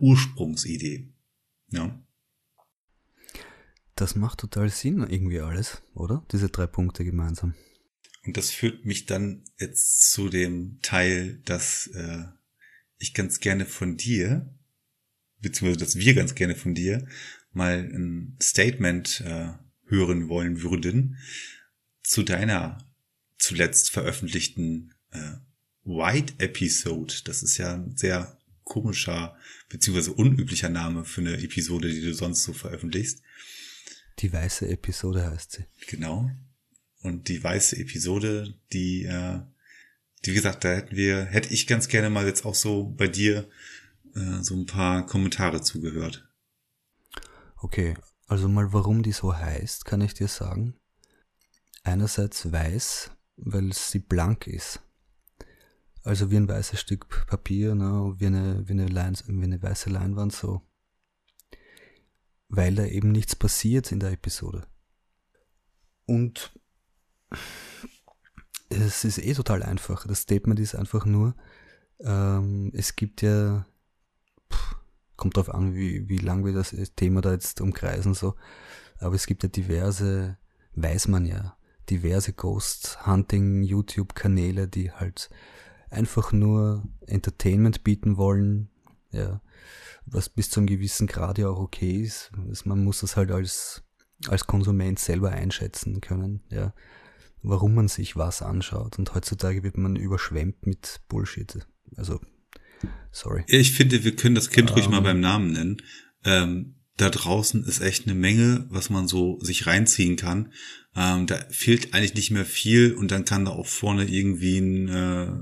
[SPEAKER 1] Ursprungsidee. Ja.
[SPEAKER 2] Das macht total Sinn, irgendwie alles, oder? Diese drei Punkte gemeinsam.
[SPEAKER 1] Und das führt mich dann jetzt zu dem Teil, dass äh, ich ganz gerne von dir, beziehungsweise dass wir ganz gerne von dir mal ein Statement äh, hören wollen würden zu deiner zuletzt veröffentlichten äh, White Episode. Das ist ja ein sehr komischer beziehungsweise unüblicher Name für eine Episode, die du sonst so veröffentlichst.
[SPEAKER 2] Die weiße Episode heißt sie.
[SPEAKER 1] Genau. Und die weiße Episode, die, äh, die, wie gesagt, da hätten wir, hätte ich ganz gerne mal jetzt auch so bei dir äh, so ein paar Kommentare zugehört.
[SPEAKER 2] Okay, also mal warum die so heißt, kann ich dir sagen. Einerseits weiß, weil sie blank ist. Also wie ein weißes Stück Papier, ne, wie, eine, wie, eine Lein, wie eine weiße Leinwand so weil da eben nichts passiert in der Episode. Und es ist eh total einfach. Das Statement ist einfach nur, ähm, es gibt ja, pff, kommt drauf an, wie, wie lang wir das Thema da jetzt umkreisen, so, aber es gibt ja diverse, weiß man ja, diverse Ghost Hunting YouTube-Kanäle, die halt einfach nur Entertainment bieten wollen, ja, was bis zu einem gewissen Grad ja auch okay ist. Man muss das halt als, als Konsument selber einschätzen können, ja, warum man sich was anschaut. Und heutzutage wird man überschwemmt mit Bullshit. Also, sorry.
[SPEAKER 1] Ich finde, wir können das Kind um, ruhig mal ähm. beim Namen nennen. Ähm, da draußen ist echt eine Menge, was man so sich reinziehen kann. Ähm, da fehlt eigentlich nicht mehr viel und dann kann da auch vorne irgendwie ein äh,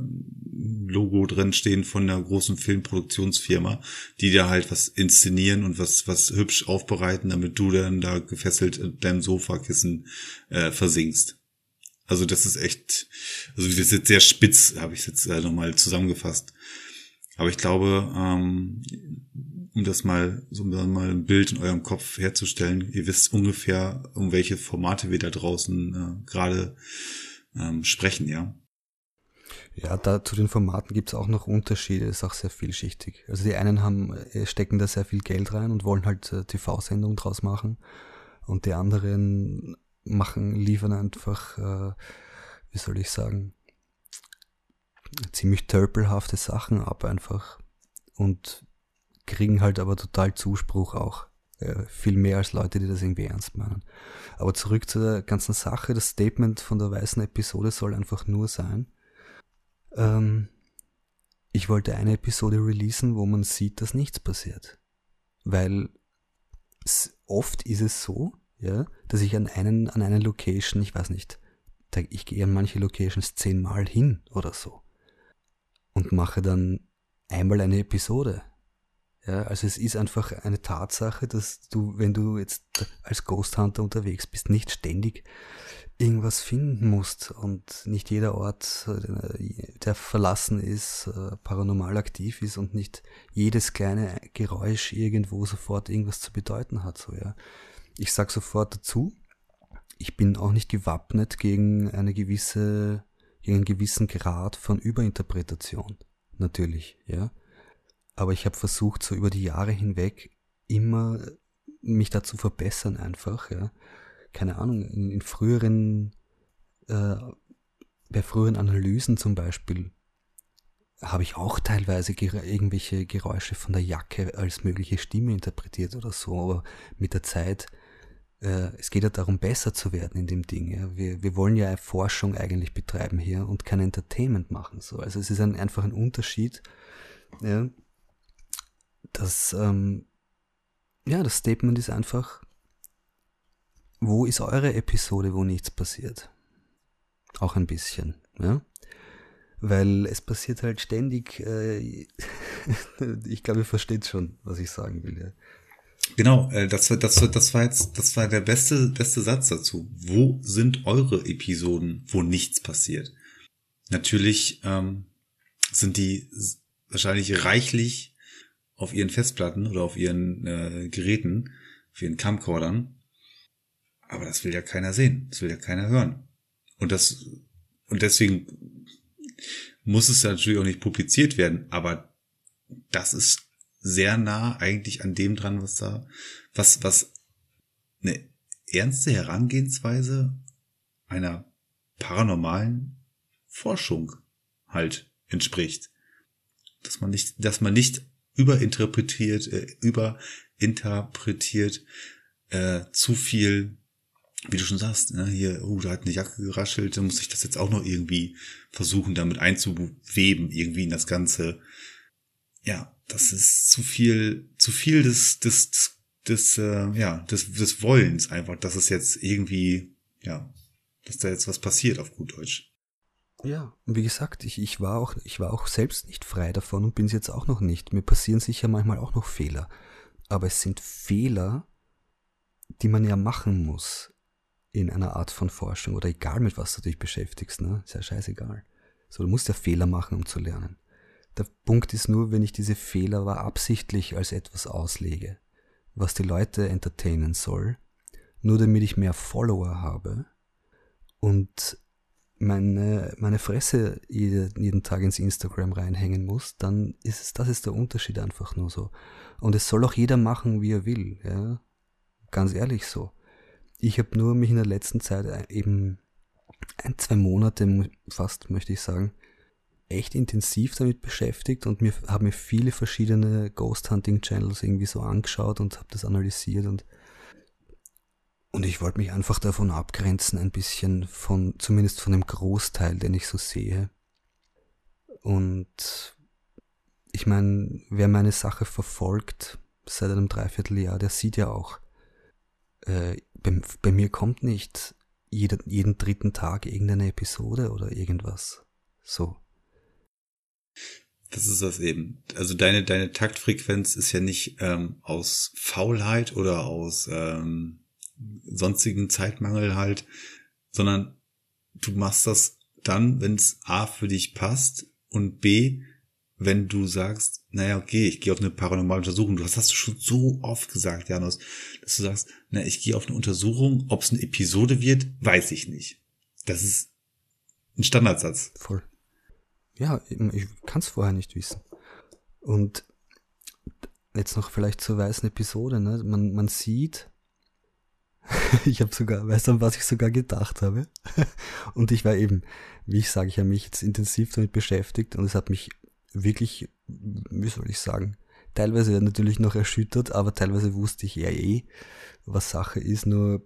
[SPEAKER 1] Logo drin stehen von einer großen Filmproduktionsfirma, die da halt was inszenieren und was was hübsch aufbereiten, damit du dann da gefesselt in deinem Sofakissen äh, versinkst. Also das ist echt, also das ist jetzt sehr spitz, habe ich jetzt äh, nochmal zusammengefasst. Aber ich glaube, ähm, um das mal, so mal ein Bild in eurem Kopf herzustellen. Ihr wisst ungefähr, um welche Formate wir da draußen äh, gerade ähm, sprechen, ja.
[SPEAKER 2] Ja, da zu den Formaten gibt's auch noch Unterschiede, ist auch sehr vielschichtig. Also die einen haben, äh, stecken da sehr viel Geld rein und wollen halt äh, TV-Sendungen draus machen. Und die anderen machen, liefern einfach, äh, wie soll ich sagen, ziemlich törpelhafte Sachen ab einfach. Und kriegen halt aber total Zuspruch auch. Äh, viel mehr als Leute, die das irgendwie ernst meinen. Aber zurück zu der ganzen Sache. Das Statement von der weißen Episode soll einfach nur sein. Ähm, ich wollte eine Episode releasen, wo man sieht, dass nichts passiert. Weil oft ist es so, ja, dass ich an einen, an eine Location, ich weiß nicht, ich gehe an manche Locations zehnmal hin oder so und mache dann einmal eine Episode. Ja, also es ist einfach eine Tatsache, dass du, wenn du jetzt als Ghost Hunter unterwegs bist, nicht ständig irgendwas finden musst und nicht jeder Ort, der verlassen ist, äh, paranormal aktiv ist und nicht jedes kleine Geräusch irgendwo sofort irgendwas zu bedeuten hat. So, ja. Ich sag sofort dazu, ich bin auch nicht gewappnet gegen eine gewisse, gegen einen gewissen Grad von Überinterpretation. Natürlich, ja aber ich habe versucht, so über die Jahre hinweg immer mich da zu verbessern einfach, ja. Keine Ahnung, in, in früheren, äh, bei früheren Analysen zum Beispiel, habe ich auch teilweise ger irgendwelche Geräusche von der Jacke als mögliche Stimme interpretiert oder so, aber mit der Zeit, äh, es geht ja darum, besser zu werden in dem Ding. Ja. Wir, wir wollen ja Forschung eigentlich betreiben hier und kein Entertainment machen. So. Also es ist ein, einfach ein Unterschied, ja, das, ähm, ja, das Statement ist einfach, wo ist eure Episode, wo nichts passiert? Auch ein bisschen, ja. Weil es passiert halt ständig, äh, <laughs> ich glaube, ihr versteht schon, was ich sagen will, ja.
[SPEAKER 1] Genau, äh, das, das, das war jetzt, das war der beste, beste Satz dazu. Wo sind eure Episoden, wo nichts passiert? Natürlich ähm, sind die wahrscheinlich reichlich auf ihren Festplatten oder auf ihren äh, Geräten, auf ihren Camcordern. Aber das will ja keiner sehen. Das will ja keiner hören. Und das, und deswegen muss es natürlich auch nicht publiziert werden. Aber das ist sehr nah eigentlich an dem dran, was da, was, was eine ernste Herangehensweise einer paranormalen Forschung halt entspricht. Dass man nicht, dass man nicht überinterpretiert, äh, überinterpretiert, äh, zu viel, wie du schon sagst, ne, hier, oh, da hat eine Jacke geraschelt, dann muss ich das jetzt auch noch irgendwie versuchen, damit einzuweben, irgendwie in das Ganze. Ja, das ist zu viel, zu viel des, des, des, äh, ja, des, des Wollens einfach, dass es jetzt irgendwie, ja, dass da jetzt was passiert auf gut Deutsch.
[SPEAKER 2] Ja, wie gesagt, ich, ich, war auch, ich war auch selbst nicht frei davon und bin es jetzt auch noch nicht. Mir passieren sicher manchmal auch noch Fehler. Aber es sind Fehler, die man ja machen muss in einer Art von Forschung oder egal mit was du dich beschäftigst, ne? Ist ja scheißegal. So, du musst ja Fehler machen, um zu lernen. Der Punkt ist nur, wenn ich diese Fehler war absichtlich als etwas auslege, was die Leute entertainen soll, nur damit ich mehr Follower habe und meine, meine Fresse jede, jeden Tag ins Instagram reinhängen muss, dann ist es, das ist der Unterschied einfach nur so. Und es soll auch jeder machen, wie er will, ja. Ganz ehrlich so. Ich habe nur mich in der letzten Zeit äh, eben ein, zwei Monate fast, möchte ich sagen, echt intensiv damit beschäftigt und mir habe mir viele verschiedene Ghost Hunting Channels irgendwie so angeschaut und habe das analysiert und und ich wollte mich einfach davon abgrenzen, ein bisschen von, zumindest von dem Großteil, den ich so sehe. Und ich meine, wer meine Sache verfolgt, seit einem Dreivierteljahr, der sieht ja auch, äh, bei, bei, mir kommt nicht jeden, jeden dritten Tag irgendeine Episode oder irgendwas. So.
[SPEAKER 1] Das ist das eben. Also deine, deine Taktfrequenz ist ja nicht ähm, aus Faulheit oder aus ähm, sonstigen Zeitmangel halt, sondern du machst das dann, wenn es A für dich passt und B, wenn du sagst, naja, okay, ich gehe auf eine paranormale Untersuchung. Du hast das schon so oft gesagt, Janos, dass du sagst, na, ich gehe auf eine Untersuchung, ob es eine Episode wird, weiß ich nicht. Das ist ein Standardsatz.
[SPEAKER 2] Voll. Ja, ich kann es vorher nicht wissen. Und jetzt noch vielleicht zur weißen Episode, ne? Man, man sieht, <laughs> ich habe sogar, weißt du, was ich sogar gedacht habe? <laughs> und ich war eben, wie ich sage, ich habe mich jetzt intensiv damit beschäftigt und es hat mich wirklich, wie soll ich sagen, teilweise natürlich noch erschüttert, aber teilweise wusste ich ja eh, was Sache ist, nur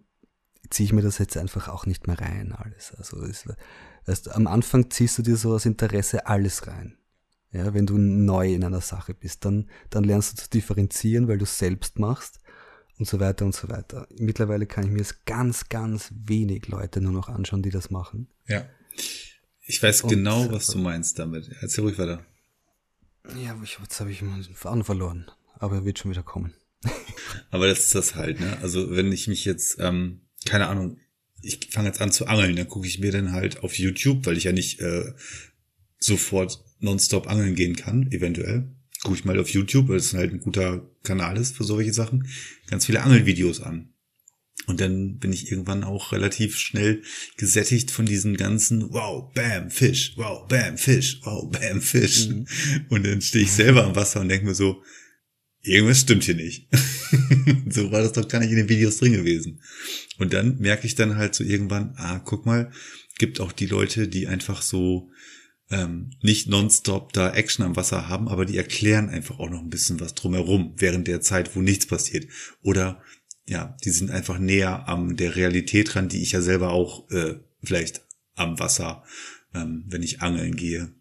[SPEAKER 2] ziehe ich mir das jetzt einfach auch nicht mehr rein alles. Also es, weißt, am Anfang ziehst du dir so aus Interesse alles rein. Ja, wenn du neu in einer Sache bist, dann, dann lernst du zu differenzieren, weil du es selbst machst und so weiter und so weiter. Mittlerweile kann ich mir es ganz, ganz wenig Leute nur noch anschauen, die das machen.
[SPEAKER 1] Ja. Ich weiß und, genau, was du meinst damit. Erzähl ruhig weiter.
[SPEAKER 2] Ja, ich, jetzt habe ich meinen Faden verloren. Aber er wird schon wieder kommen. <laughs>
[SPEAKER 1] aber das ist das halt, ne? Also wenn ich mich jetzt, ähm, keine Ahnung, ich fange jetzt an zu angeln, dann gucke ich mir dann halt auf YouTube, weil ich ja nicht äh, sofort nonstop angeln gehen kann, eventuell. Gucke ich mal auf YouTube, weil es halt ein guter Kanal ist für solche Sachen, ganz viele Angelvideos an. Und dann bin ich irgendwann auch relativ schnell gesättigt von diesen ganzen Wow, Bam, Fisch, Wow, Bam, Fisch, Wow, <laughs> Bam, Fisch. Mhm. Und dann stehe ich selber am Wasser und denke mir so, irgendwas stimmt hier nicht. <laughs> so war das doch gar nicht in den Videos drin gewesen. Und dann merke ich dann halt so irgendwann, ah, guck mal, gibt auch die Leute, die einfach so ähm, nicht nonstop da Action am Wasser haben, aber die erklären einfach auch noch ein bisschen was drumherum während der Zeit, wo nichts passiert. Oder ja, die sind einfach näher am der Realität dran, die ich ja selber auch äh, vielleicht am Wasser, ähm, wenn ich angeln gehe,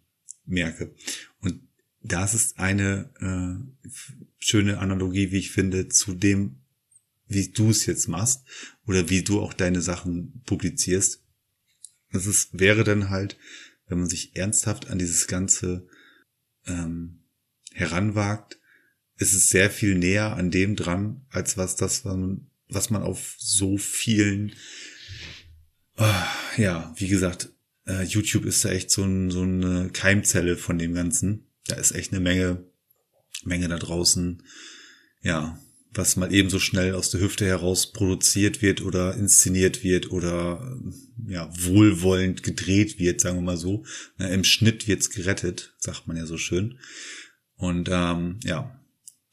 [SPEAKER 1] merke. Und das ist eine äh, schöne Analogie, wie ich finde, zu dem, wie du es jetzt machst oder wie du auch deine Sachen publizierst. Das ist, wäre dann halt, wenn man sich ernsthaft an dieses Ganze ähm, heranwagt, ist es sehr viel näher an dem dran, als was das, was man auf so vielen, äh, ja, wie gesagt, äh, YouTube ist da echt so, ein, so eine Keimzelle von dem Ganzen. Da ist echt eine Menge, Menge da draußen, ja, was mal eben so schnell aus der Hüfte heraus produziert wird oder inszeniert wird oder ja wohlwollend gedreht wird, sagen wir mal so. Im Schnitt wird's gerettet, sagt man ja so schön. Und ähm, ja,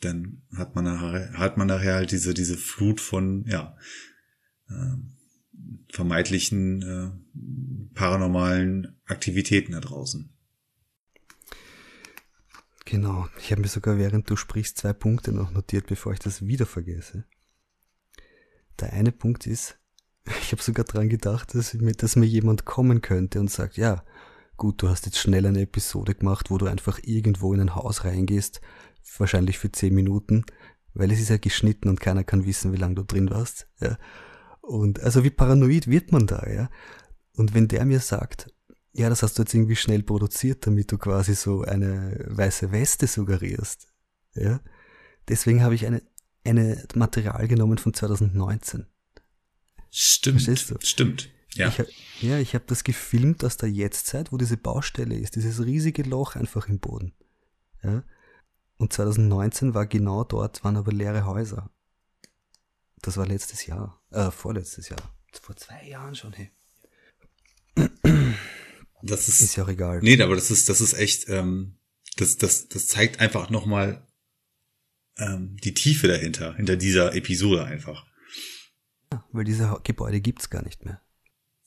[SPEAKER 1] dann hat man nachher, hat man nachher halt diese, diese Flut von, ja, äh, vermeintlichen äh, paranormalen Aktivitäten da draußen.
[SPEAKER 2] Genau, ich habe mir sogar während du sprichst zwei Punkte noch notiert, bevor ich das wieder vergesse. Der eine Punkt ist, <laughs> ich habe sogar dran gedacht, dass mir, dass mir jemand kommen könnte und sagt, ja, gut, du hast jetzt schnell eine Episode gemacht, wo du einfach irgendwo in ein Haus reingehst, wahrscheinlich für zehn Minuten, weil es ist ja geschnitten und keiner kann wissen, wie lange du drin warst. Ja. Und also wie paranoid wird man da, ja? Und wenn der mir sagt, ja, das hast du jetzt irgendwie schnell produziert, damit du quasi so eine weiße Weste suggerierst, ja? Deswegen habe ich eine, eine Material genommen von 2019.
[SPEAKER 1] Stimmt. Verstehst du? Stimmt. Ja.
[SPEAKER 2] Ich, ja, ich habe das gefilmt aus der Jetztzeit, wo diese Baustelle ist, dieses riesige Loch einfach im Boden. Ja? Und 2019 war genau dort, waren aber leere Häuser. Das war letztes Jahr, äh, vorletztes Jahr. Vor zwei Jahren schon, hey.
[SPEAKER 1] Das ist, ist ja auch egal. Nee, aber das ist, das ist echt, ähm, das, das, das zeigt einfach nochmal ähm, die Tiefe dahinter, hinter dieser Episode einfach.
[SPEAKER 2] Ja, weil diese Gebäude gibt's gar nicht mehr.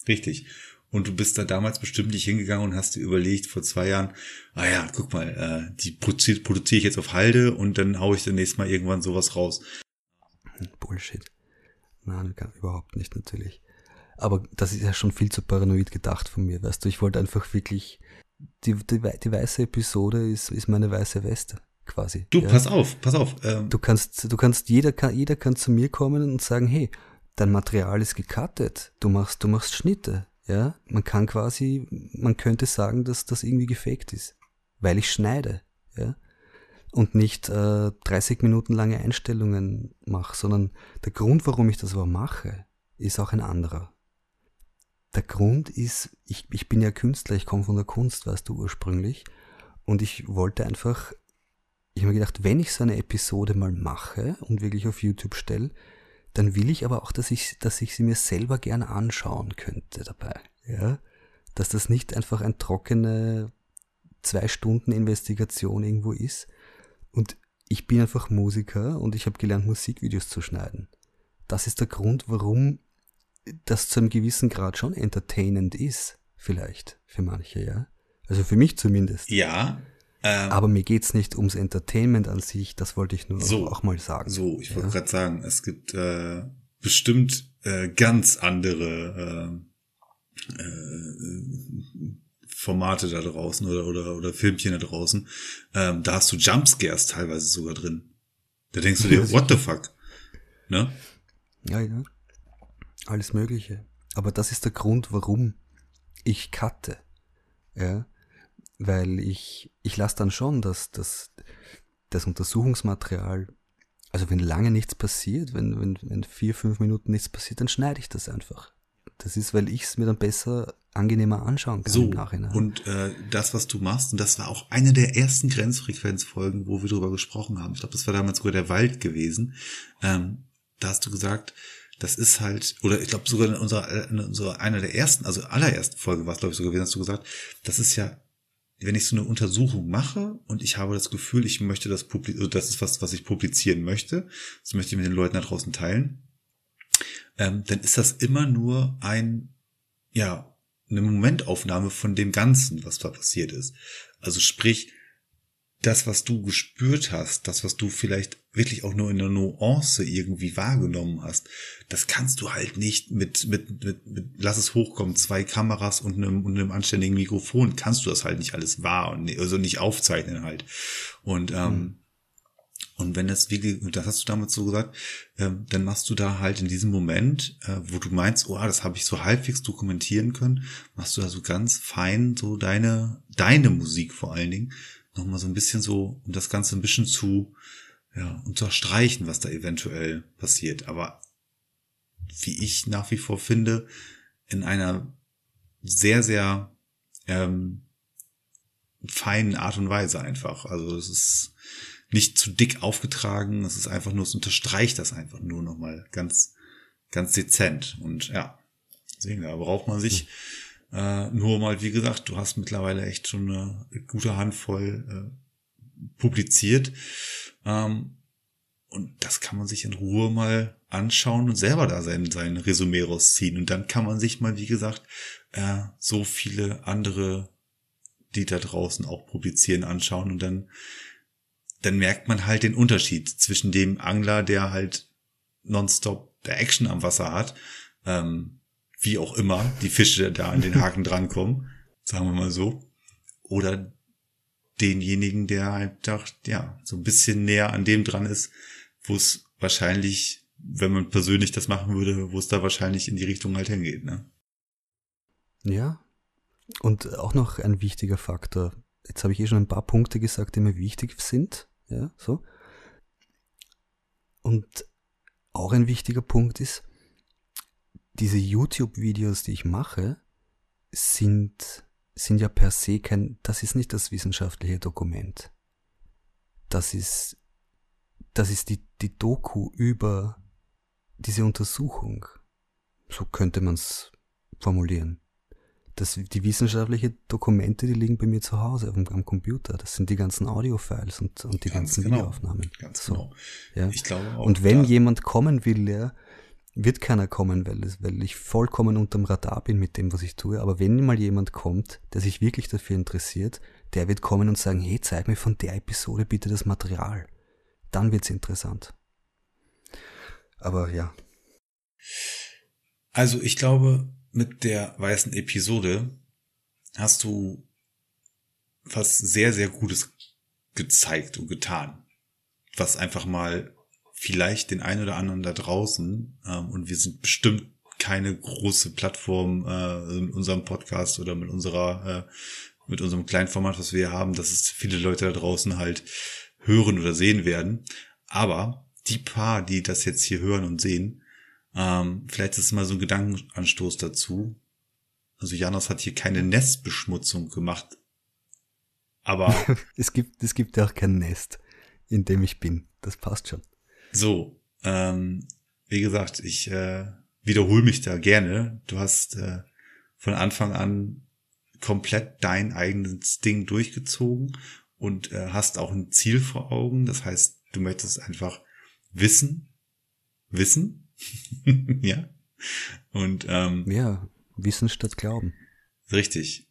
[SPEAKER 1] Richtig. Und du bist da damals bestimmt nicht hingegangen und hast dir überlegt vor zwei Jahren, ah ja, guck mal, äh, die produziere produzier ich jetzt auf Halde und dann haue ich dann nächstes Mal irgendwann sowas raus.
[SPEAKER 2] Bullshit. Nein, überhaupt nicht natürlich. Aber das ist ja schon viel zu paranoid gedacht von mir, weißt du. Ich wollte einfach wirklich, die, die, die weiße Episode ist, ist meine weiße Weste. quasi.
[SPEAKER 1] Du,
[SPEAKER 2] ja.
[SPEAKER 1] pass auf, pass auf.
[SPEAKER 2] Ähm, du kannst, du kannst, jeder kann, jeder kann zu mir kommen und sagen, hey, dein Material ist gecuttet, du machst, du machst Schnitte, ja. Man kann quasi, man könnte sagen, dass das irgendwie gefaked ist, weil ich schneide, ja. Und nicht äh, 30 Minuten lange Einstellungen mache, sondern der Grund, warum ich das aber mache, ist auch ein anderer. Der Grund ist, ich, ich bin ja Künstler, ich komme von der Kunst, weißt du, ursprünglich. Und ich wollte einfach, ich habe mir gedacht, wenn ich so eine Episode mal mache und wirklich auf YouTube stelle, dann will ich aber auch, dass ich, dass ich sie mir selber gerne anschauen könnte dabei. Ja? Dass das nicht einfach ein trockene zwei Stunden Investigation irgendwo ist. Und ich bin einfach Musiker und ich habe gelernt, Musikvideos zu schneiden. Das ist der Grund, warum das zu einem gewissen Grad schon entertainend ist, vielleicht, für manche, ja. Also für mich zumindest.
[SPEAKER 1] Ja.
[SPEAKER 2] Ähm, Aber mir geht's nicht ums Entertainment an sich, das wollte ich nur so, auch mal sagen.
[SPEAKER 1] So, ich wollte ja. gerade sagen, es gibt äh, bestimmt äh, ganz andere äh, äh, Formate da draußen oder, oder, oder Filmchen da draußen. Ähm, da hast du Jumpscares teilweise sogar drin. Da denkst du dir, <laughs> what the fuck? Ne?
[SPEAKER 2] Ja, ja. Alles Mögliche. Aber das ist der Grund, warum ich cutte. Ja weil ich, ich lasse dann schon, dass, dass das Untersuchungsmaterial, also wenn lange nichts passiert, wenn, wenn, wenn vier, fünf Minuten nichts passiert, dann schneide ich das einfach. Das ist, weil ich es mir dann besser, angenehmer anschauen kann
[SPEAKER 1] so,
[SPEAKER 2] im Nachhinein.
[SPEAKER 1] Und äh, das, was du machst, und das war auch eine der ersten Grenzfrequenzfolgen, wo wir drüber gesprochen haben. Ich glaube, das war damals sogar der Wald gewesen. Ähm, da hast du gesagt, das ist halt, oder ich glaube sogar in unserer, in unserer einer der ersten, also allerersten Folge war es, glaube ich, so gewesen, hast du gesagt, das ist ja wenn ich so eine Untersuchung mache und ich habe das Gefühl, ich möchte das publizieren, also das ist was, was ich publizieren möchte, das möchte ich mit den Leuten da draußen teilen, ähm, dann ist das immer nur ein, ja, eine Momentaufnahme von dem Ganzen, was da passiert ist. Also sprich, das, was du gespürt hast, das, was du vielleicht wirklich auch nur in einer Nuance irgendwie wahrgenommen hast, das kannst du halt nicht mit, mit, mit, mit lass es hochkommen, zwei Kameras und einem, und einem anständigen Mikrofon, kannst du das halt nicht alles wahr und also nicht aufzeichnen halt. Und, ähm, mhm. Und wenn das wirklich, das hast du damals so gesagt, ähm, dann machst du da halt in diesem Moment, äh, wo du meinst, oh, das habe ich so halbwegs dokumentieren können, machst du da so ganz fein so deine, deine Musik vor allen Dingen, nochmal so ein bisschen so, um das Ganze ein bisschen zu ja, unterstreichen, was da eventuell passiert. Aber wie ich nach wie vor finde, in einer sehr, sehr ähm, feinen Art und Weise einfach. Also es ist nicht zu dick aufgetragen, es ist einfach nur, es unterstreicht das einfach nur nochmal ganz, ganz dezent. Und ja, deswegen, da braucht man sich äh, nur mal, wie gesagt, du hast mittlerweile echt schon eine gute Handvoll äh, publiziert. Ähm, und das kann man sich in Ruhe mal anschauen und selber da sein, sein Resümee rausziehen. Und dann kann man sich mal, wie gesagt, äh, so viele andere, die da draußen auch publizieren, anschauen und dann, dann merkt man halt den Unterschied zwischen dem Angler, der halt nonstop der Action am Wasser hat, ähm, wie auch immer die Fische da an den Haken <laughs> drankommen, sagen wir mal so, oder denjenigen, der halt ja so ein bisschen näher an dem dran ist, wo es wahrscheinlich, wenn man persönlich das machen würde, wo es da wahrscheinlich in die Richtung halt hingeht, ne?
[SPEAKER 2] Ja. Und auch noch ein wichtiger Faktor. Jetzt habe ich eh schon ein paar Punkte gesagt, die mir wichtig sind, ja, so. Und auch ein wichtiger Punkt ist, diese YouTube-Videos, die ich mache, sind, sind ja per se kein, das ist nicht das wissenschaftliche Dokument. Das ist, das ist die, die Doku über diese Untersuchung. So könnte man es formulieren. Das, die wissenschaftlichen Dokumente, die liegen bei mir zu Hause auf dem, am Computer. Das sind die ganzen Audiofiles und, und die Ganz ganzen genau. Videoaufnahmen.
[SPEAKER 1] Ganz so, genau.
[SPEAKER 2] Ja. Ich glaube auch. Und wenn jemand kommen will, ja, wird keiner kommen, weil, weil ich vollkommen unterm Radar bin mit dem, was ich tue. Aber wenn mal jemand kommt, der sich wirklich dafür interessiert, der wird kommen und sagen, hey, zeig mir von der Episode bitte das Material. Dann wird's interessant. Aber ja.
[SPEAKER 1] Also ich glaube, mit der weißen Episode hast du was sehr, sehr Gutes gezeigt und getan. Was einfach mal vielleicht den einen oder anderen da draußen, ähm, und wir sind bestimmt keine große Plattform äh, in unserem Podcast oder mit unserer, äh, mit unserem kleinen Format, was wir haben, dass es viele Leute da draußen halt hören oder sehen werden. Aber die paar, die das jetzt hier hören und sehen, ähm, vielleicht ist es mal so ein Gedankenanstoß dazu. Also Janos hat hier keine Nestbeschmutzung gemacht. Aber. <laughs>
[SPEAKER 2] es gibt, es gibt ja auch kein Nest, in dem ich bin. Das passt schon.
[SPEAKER 1] So, ähm, wie gesagt, ich äh, wiederhole mich da gerne. Du hast äh, von Anfang an komplett dein eigenes Ding durchgezogen und äh, hast auch ein Ziel vor Augen. Das heißt, du möchtest einfach wissen, wissen, <laughs> ja. Und ähm,
[SPEAKER 2] ja, Wissen statt Glauben.
[SPEAKER 1] Richtig.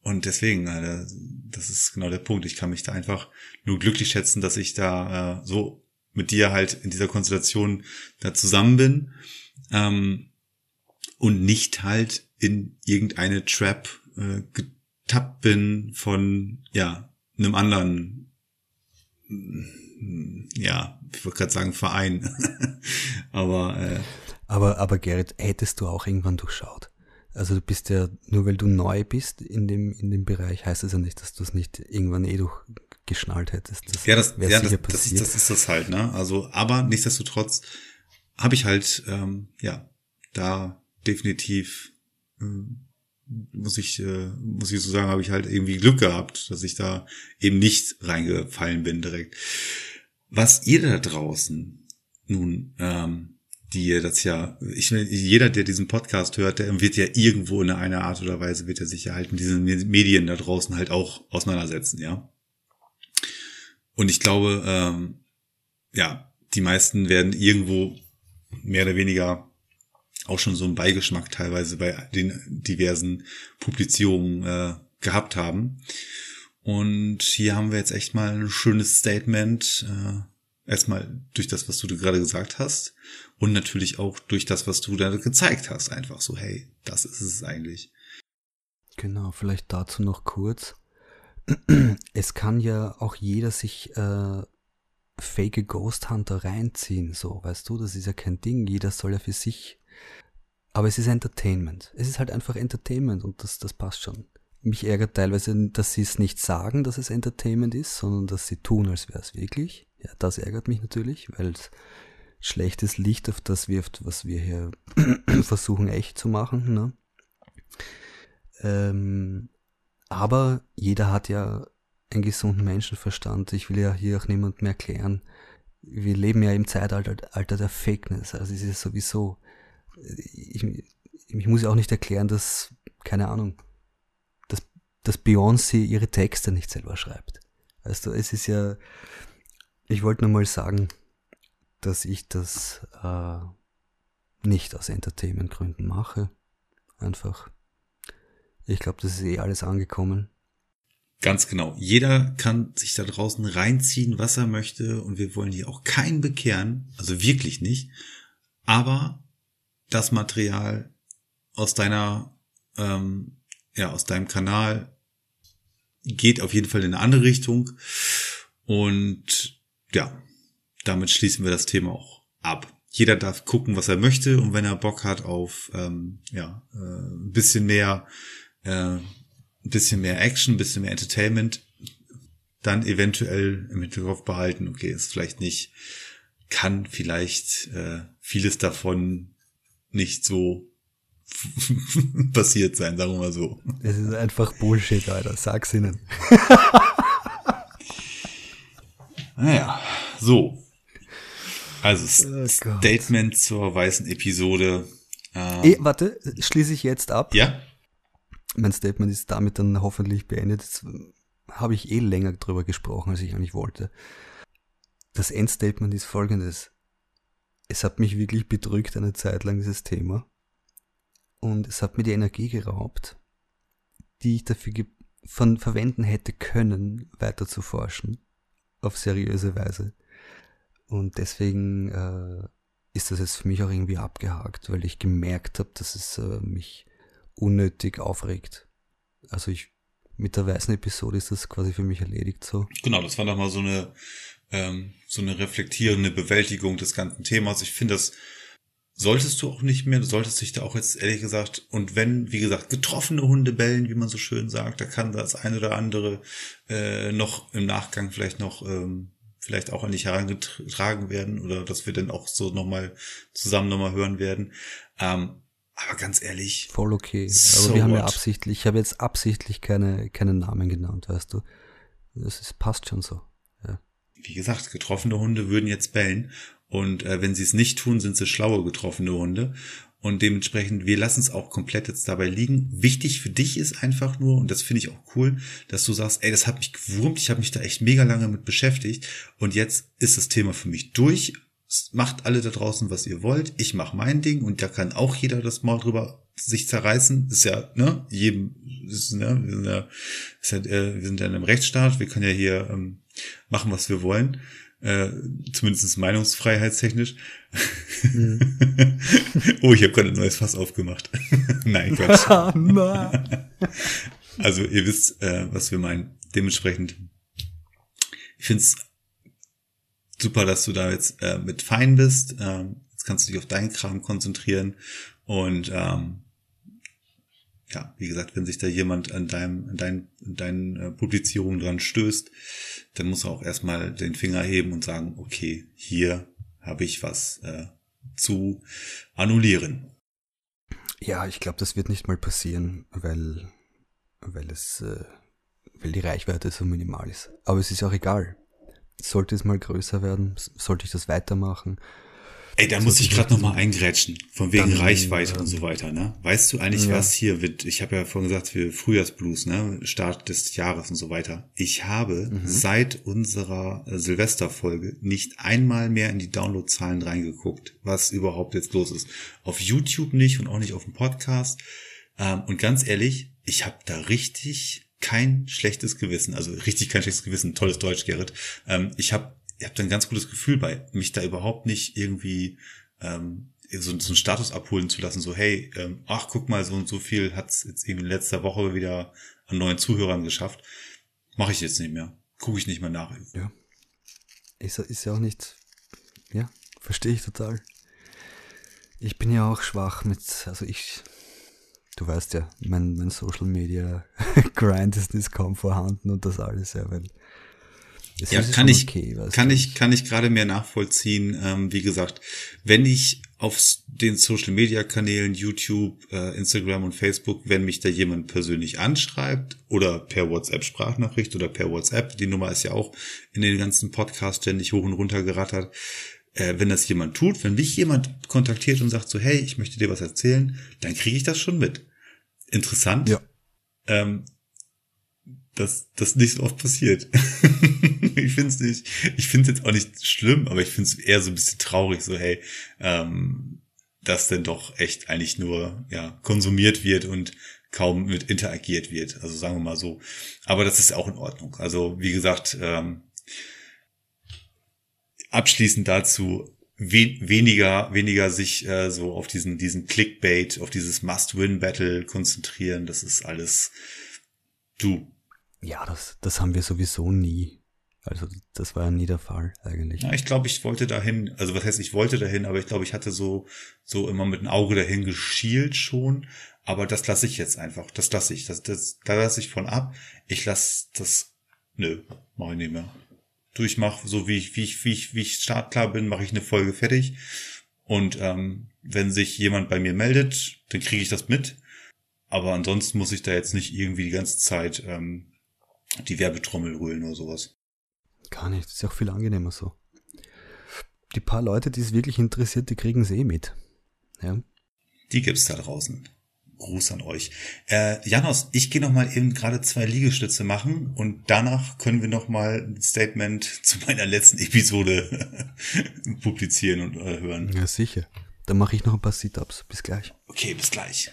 [SPEAKER 1] Und deswegen, äh, das ist genau der Punkt. Ich kann mich da einfach nur glücklich schätzen, dass ich da äh, so mit dir halt in dieser Konstellation da zusammen bin ähm, und nicht halt in irgendeine Trap äh, getappt bin von ja einem anderen ja ich wollte gerade sagen Verein, <laughs> aber äh,
[SPEAKER 2] aber aber Gerrit, hättest du auch irgendwann durchschaut? Also du bist ja nur weil du neu bist in dem in dem Bereich heißt es ja nicht, dass du es nicht irgendwann eh durchgeschnallt hättest.
[SPEAKER 1] Das ja, das, ja, das, das, ist, das ist das halt, ne? Also aber nichtsdestotrotz habe ich halt ähm, ja da definitiv äh, muss ich äh, muss ich so sagen, habe ich halt irgendwie Glück gehabt, dass ich da eben nicht reingefallen bin direkt. Was ihr da draußen nun, ähm, die ihr das ja, ich jeder, der diesen Podcast hört, der wird ja irgendwo in einer Art oder Weise wird er sich ja halt mit diesen Medien da draußen halt auch auseinandersetzen, ja. Und ich glaube, ähm, ja, die meisten werden irgendwo mehr oder weniger auch schon so einen Beigeschmack teilweise bei den diversen Publizierungen äh, gehabt haben. Und hier haben wir jetzt echt mal ein schönes Statement. Äh, erstmal durch das, was du gerade gesagt hast. Und natürlich auch durch das, was du da gezeigt hast. Einfach so, hey, das ist es eigentlich.
[SPEAKER 2] Genau, vielleicht dazu noch kurz. Es kann ja auch jeder sich äh, fake Ghost Hunter reinziehen, so, weißt du, das ist ja kein Ding. Jeder soll ja für sich. Aber es ist Entertainment. Es ist halt einfach Entertainment und das, das passt schon mich ärgert teilweise, dass sie es nicht sagen, dass es Entertainment ist, sondern dass sie tun, als wäre es wirklich. Ja, das ärgert mich natürlich, weil es schlechtes Licht auf das wirft, was wir hier <clears throat> versuchen echt zu machen. Ne? Ähm, aber jeder hat ja einen gesunden Menschenverstand. Ich will ja hier auch niemandem erklären. Wir leben ja im Zeitalter der Fakeness. Also es ist sowieso. Ich, ich muss ja auch nicht erklären, dass, keine Ahnung, dass Beyoncé ihre Texte nicht selber schreibt. Weißt du, es ist ja, ich wollte nur mal sagen, dass ich das äh, nicht aus Entertainment-Gründen mache. Einfach. Ich glaube, das ist eh alles angekommen.
[SPEAKER 1] Ganz genau. Jeder kann sich da draußen reinziehen, was er möchte, und wir wollen hier auch keinen bekehren, also wirklich nicht. Aber das Material aus deiner, ähm, ja, aus deinem Kanal geht auf jeden Fall in eine andere Richtung. Und ja, damit schließen wir das Thema auch ab. Jeder darf gucken, was er möchte und wenn er Bock hat auf ähm, ja äh, ein bisschen mehr, äh, ein bisschen mehr Action, ein bisschen mehr Entertainment, dann eventuell im Hinterkopf behalten. Okay, ist vielleicht nicht, kann vielleicht äh, vieles davon nicht so <laughs> passiert sein, sagen wir mal so.
[SPEAKER 2] Das ist einfach Bullshit, Alter. Sag's ihnen.
[SPEAKER 1] naja, so. Also oh Statement zur weißen Episode.
[SPEAKER 2] Ähm, e, warte, schließe ich jetzt ab.
[SPEAKER 1] Ja.
[SPEAKER 2] Mein Statement ist damit dann hoffentlich beendet. Jetzt habe ich eh länger drüber gesprochen, als ich eigentlich wollte. Das Endstatement ist folgendes. Es hat mich wirklich bedrückt eine Zeit lang, dieses Thema. Und es hat mir die Energie geraubt, die ich dafür von verwenden hätte können, weiter zu forschen. Auf seriöse Weise. Und deswegen äh, ist das jetzt für mich auch irgendwie abgehakt, weil ich gemerkt habe, dass es äh, mich unnötig aufregt. Also ich mit der weißen Episode ist das quasi für mich erledigt so.
[SPEAKER 1] Genau, das war nochmal so eine, ähm, so eine reflektierende Bewältigung des ganzen Themas. Ich finde, das solltest du auch nicht mehr. Du solltest dich da auch jetzt ehrlich gesagt, und wenn, wie gesagt, getroffene Hunde bellen, wie man so schön sagt, da kann das eine oder andere äh, noch im Nachgang vielleicht noch ähm, vielleicht auch an dich herangetragen werden oder dass wir dann auch so nochmal zusammen nochmal hören werden. Ähm, aber ganz ehrlich.
[SPEAKER 2] Voll okay. So aber wir haben what? ja absichtlich, ich habe jetzt absichtlich keine, keine Namen genannt, weißt du. Das ist, passt schon so. Ja.
[SPEAKER 1] Wie gesagt, getroffene Hunde würden jetzt bellen. Und äh, wenn sie es nicht tun, sind sie schlaue getroffene Hunde. Und dementsprechend, wir lassen es auch komplett jetzt dabei liegen. Wichtig für dich ist einfach nur, und das finde ich auch cool, dass du sagst, ey, das hat mich gewurmt, ich habe mich da echt mega lange mit beschäftigt. Und jetzt ist das Thema für mich durch macht alle da draußen, was ihr wollt. Ich mache mein Ding und da kann auch jeder das Maul drüber sich zerreißen. Ist ja, ne, jedem, ist, ne, wir sind ja, ist ja äh, wir sind ja in einem Rechtsstaat, wir können ja hier ähm, machen, was wir wollen. Äh, zumindest meinungsfreiheitstechnisch. Mhm. <laughs> oh, ich habe gerade ein neues Fass aufgemacht. <laughs> Nein, Quatsch. <laughs> also ihr wisst, äh, was wir meinen. Dementsprechend, ich finde es super, dass du da jetzt äh, mit fein bist. Ähm, jetzt kannst du dich auf deinen Kram konzentrieren und ähm, ja, wie gesagt, wenn sich da jemand an deinem, an deinen, an deinen äh, Publizierungen dran stößt, dann muss er auch erstmal den Finger heben und sagen, okay, hier habe ich was äh, zu annullieren.
[SPEAKER 2] Ja, ich glaube, das wird nicht mal passieren, weil, weil es, äh, weil die Reichweite so minimal ist. Aber es ist auch egal sollte es mal größer werden, sollte ich das weitermachen.
[SPEAKER 1] Ey, da muss ich gerade noch mal eingrätschen, von wegen dann, Reichweite äh, und so weiter, ne? Weißt du eigentlich, ja. was hier wird? Ich habe ja vorhin gesagt, für Frühjahrsblues, ne? Start des Jahres und so weiter. Ich habe mhm. seit unserer äh, Silvesterfolge nicht einmal mehr in die Downloadzahlen reingeguckt, was überhaupt jetzt los ist. Auf YouTube nicht und auch nicht auf dem Podcast. Ähm, und ganz ehrlich, ich habe da richtig kein schlechtes Gewissen, also richtig kein schlechtes Gewissen, tolles Deutsch, Gerrit. Ähm, ich habe ich hab da ein ganz gutes Gefühl bei, mich da überhaupt nicht irgendwie ähm, so, so einen Status abholen zu lassen, so hey, ähm, ach guck mal, so und so viel hat's jetzt eben in letzter Woche wieder an neuen Zuhörern geschafft. Mache ich jetzt nicht mehr. Gucke ich nicht mehr nach.
[SPEAKER 2] Ja. Ist, ist ja auch nicht, ja, verstehe ich total. Ich bin ja auch schwach mit, also ich du weißt ja, mein, mein Social Media <laughs> Grind ist, ist kaum vorhanden und das alles, ja, weil
[SPEAKER 1] es ja, kann ich, okay, kann ich, kann ich gerade mehr nachvollziehen. Ähm, wie gesagt, wenn ich auf den Social Media Kanälen YouTube, äh, Instagram und Facebook, wenn mich da jemand persönlich anschreibt oder per WhatsApp Sprachnachricht oder per WhatsApp, die Nummer ist ja auch in den ganzen Podcasts ständig hoch und runter gerattert. Äh, wenn das jemand tut, wenn mich jemand kontaktiert und sagt so, hey, ich möchte dir was erzählen, dann kriege ich das schon mit interessant. Ja. Ähm, dass das nicht so oft passiert. <laughs> ich finde es nicht, ich finde es jetzt auch nicht schlimm, aber ich finde es eher so ein bisschen traurig, so hey, ähm, dass denn doch echt eigentlich nur ja konsumiert wird und kaum mit interagiert wird. Also sagen wir mal so. Aber das ist auch in Ordnung. Also wie gesagt, ähm, abschließend dazu, we weniger, weniger sich äh, so auf diesen, diesen Clickbait, auf dieses Must-Win-Battle konzentrieren. Das ist alles du.
[SPEAKER 2] Ja, das, das haben wir sowieso nie. Also das war ja nie der Fall eigentlich.
[SPEAKER 1] Ja, ich glaube, ich wollte dahin, also was heißt, ich wollte dahin, aber ich glaube, ich hatte so, so immer mit dem Auge dahin geschielt schon. Aber das lasse ich jetzt einfach. Das lasse ich. Das, das, da lasse ich von ab. Ich lasse das. Nö, mach ich nicht mehr durchmache, so wie ich, wie ich, wie ich, wie ich startklar bin, mache ich eine Folge fertig. Und ähm, wenn sich jemand bei mir meldet, dann kriege ich das mit. Aber ansonsten muss ich da jetzt nicht irgendwie die ganze Zeit ähm, die Werbetrommel rühlen oder sowas.
[SPEAKER 2] Gar nicht, das ist ja auch viel angenehmer so. Die paar Leute, die es wirklich interessiert, die kriegen es eh mit. Ja.
[SPEAKER 1] Die gibt's da draußen. Gruß an euch. Äh, Janos, ich gehe noch mal eben gerade zwei Liegestütze machen und danach können wir noch mal ein Statement <laughs> zu meiner letzten Episode <laughs> publizieren und äh, hören.
[SPEAKER 2] Ja, sicher. Dann mache ich noch ein paar Sit-ups. Bis gleich.
[SPEAKER 1] Okay, bis gleich.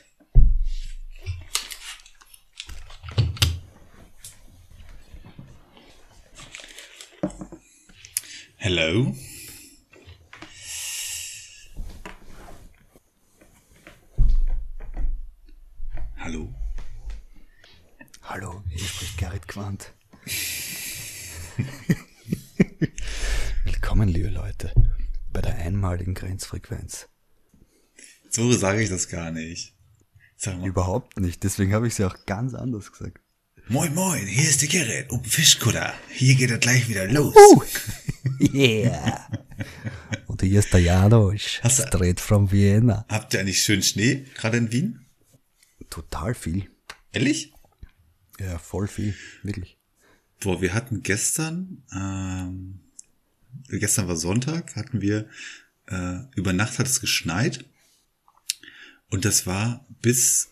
[SPEAKER 1] Hello.
[SPEAKER 2] Hallo. Hallo, hier gespannt. <laughs> Willkommen, liebe Leute, bei der einmaligen Grenzfrequenz.
[SPEAKER 1] So sage ich das gar nicht.
[SPEAKER 2] Überhaupt nicht, deswegen habe ich es ja auch ganz anders gesagt.
[SPEAKER 1] Moin moin, hier ist die Gerrit um Fischkutter. Hier geht er gleich wieder los.
[SPEAKER 2] Uh, <laughs> yeah. Und hier ist der Janos, straight from Vienna.
[SPEAKER 1] Habt ihr eigentlich schön Schnee, gerade in Wien?
[SPEAKER 2] Total viel.
[SPEAKER 1] Ehrlich?
[SPEAKER 2] Ja, voll viel, wirklich.
[SPEAKER 1] Boah, wir hatten gestern, ähm, gestern war Sonntag, hatten wir, äh, über Nacht hat es geschneit. Und das war bis,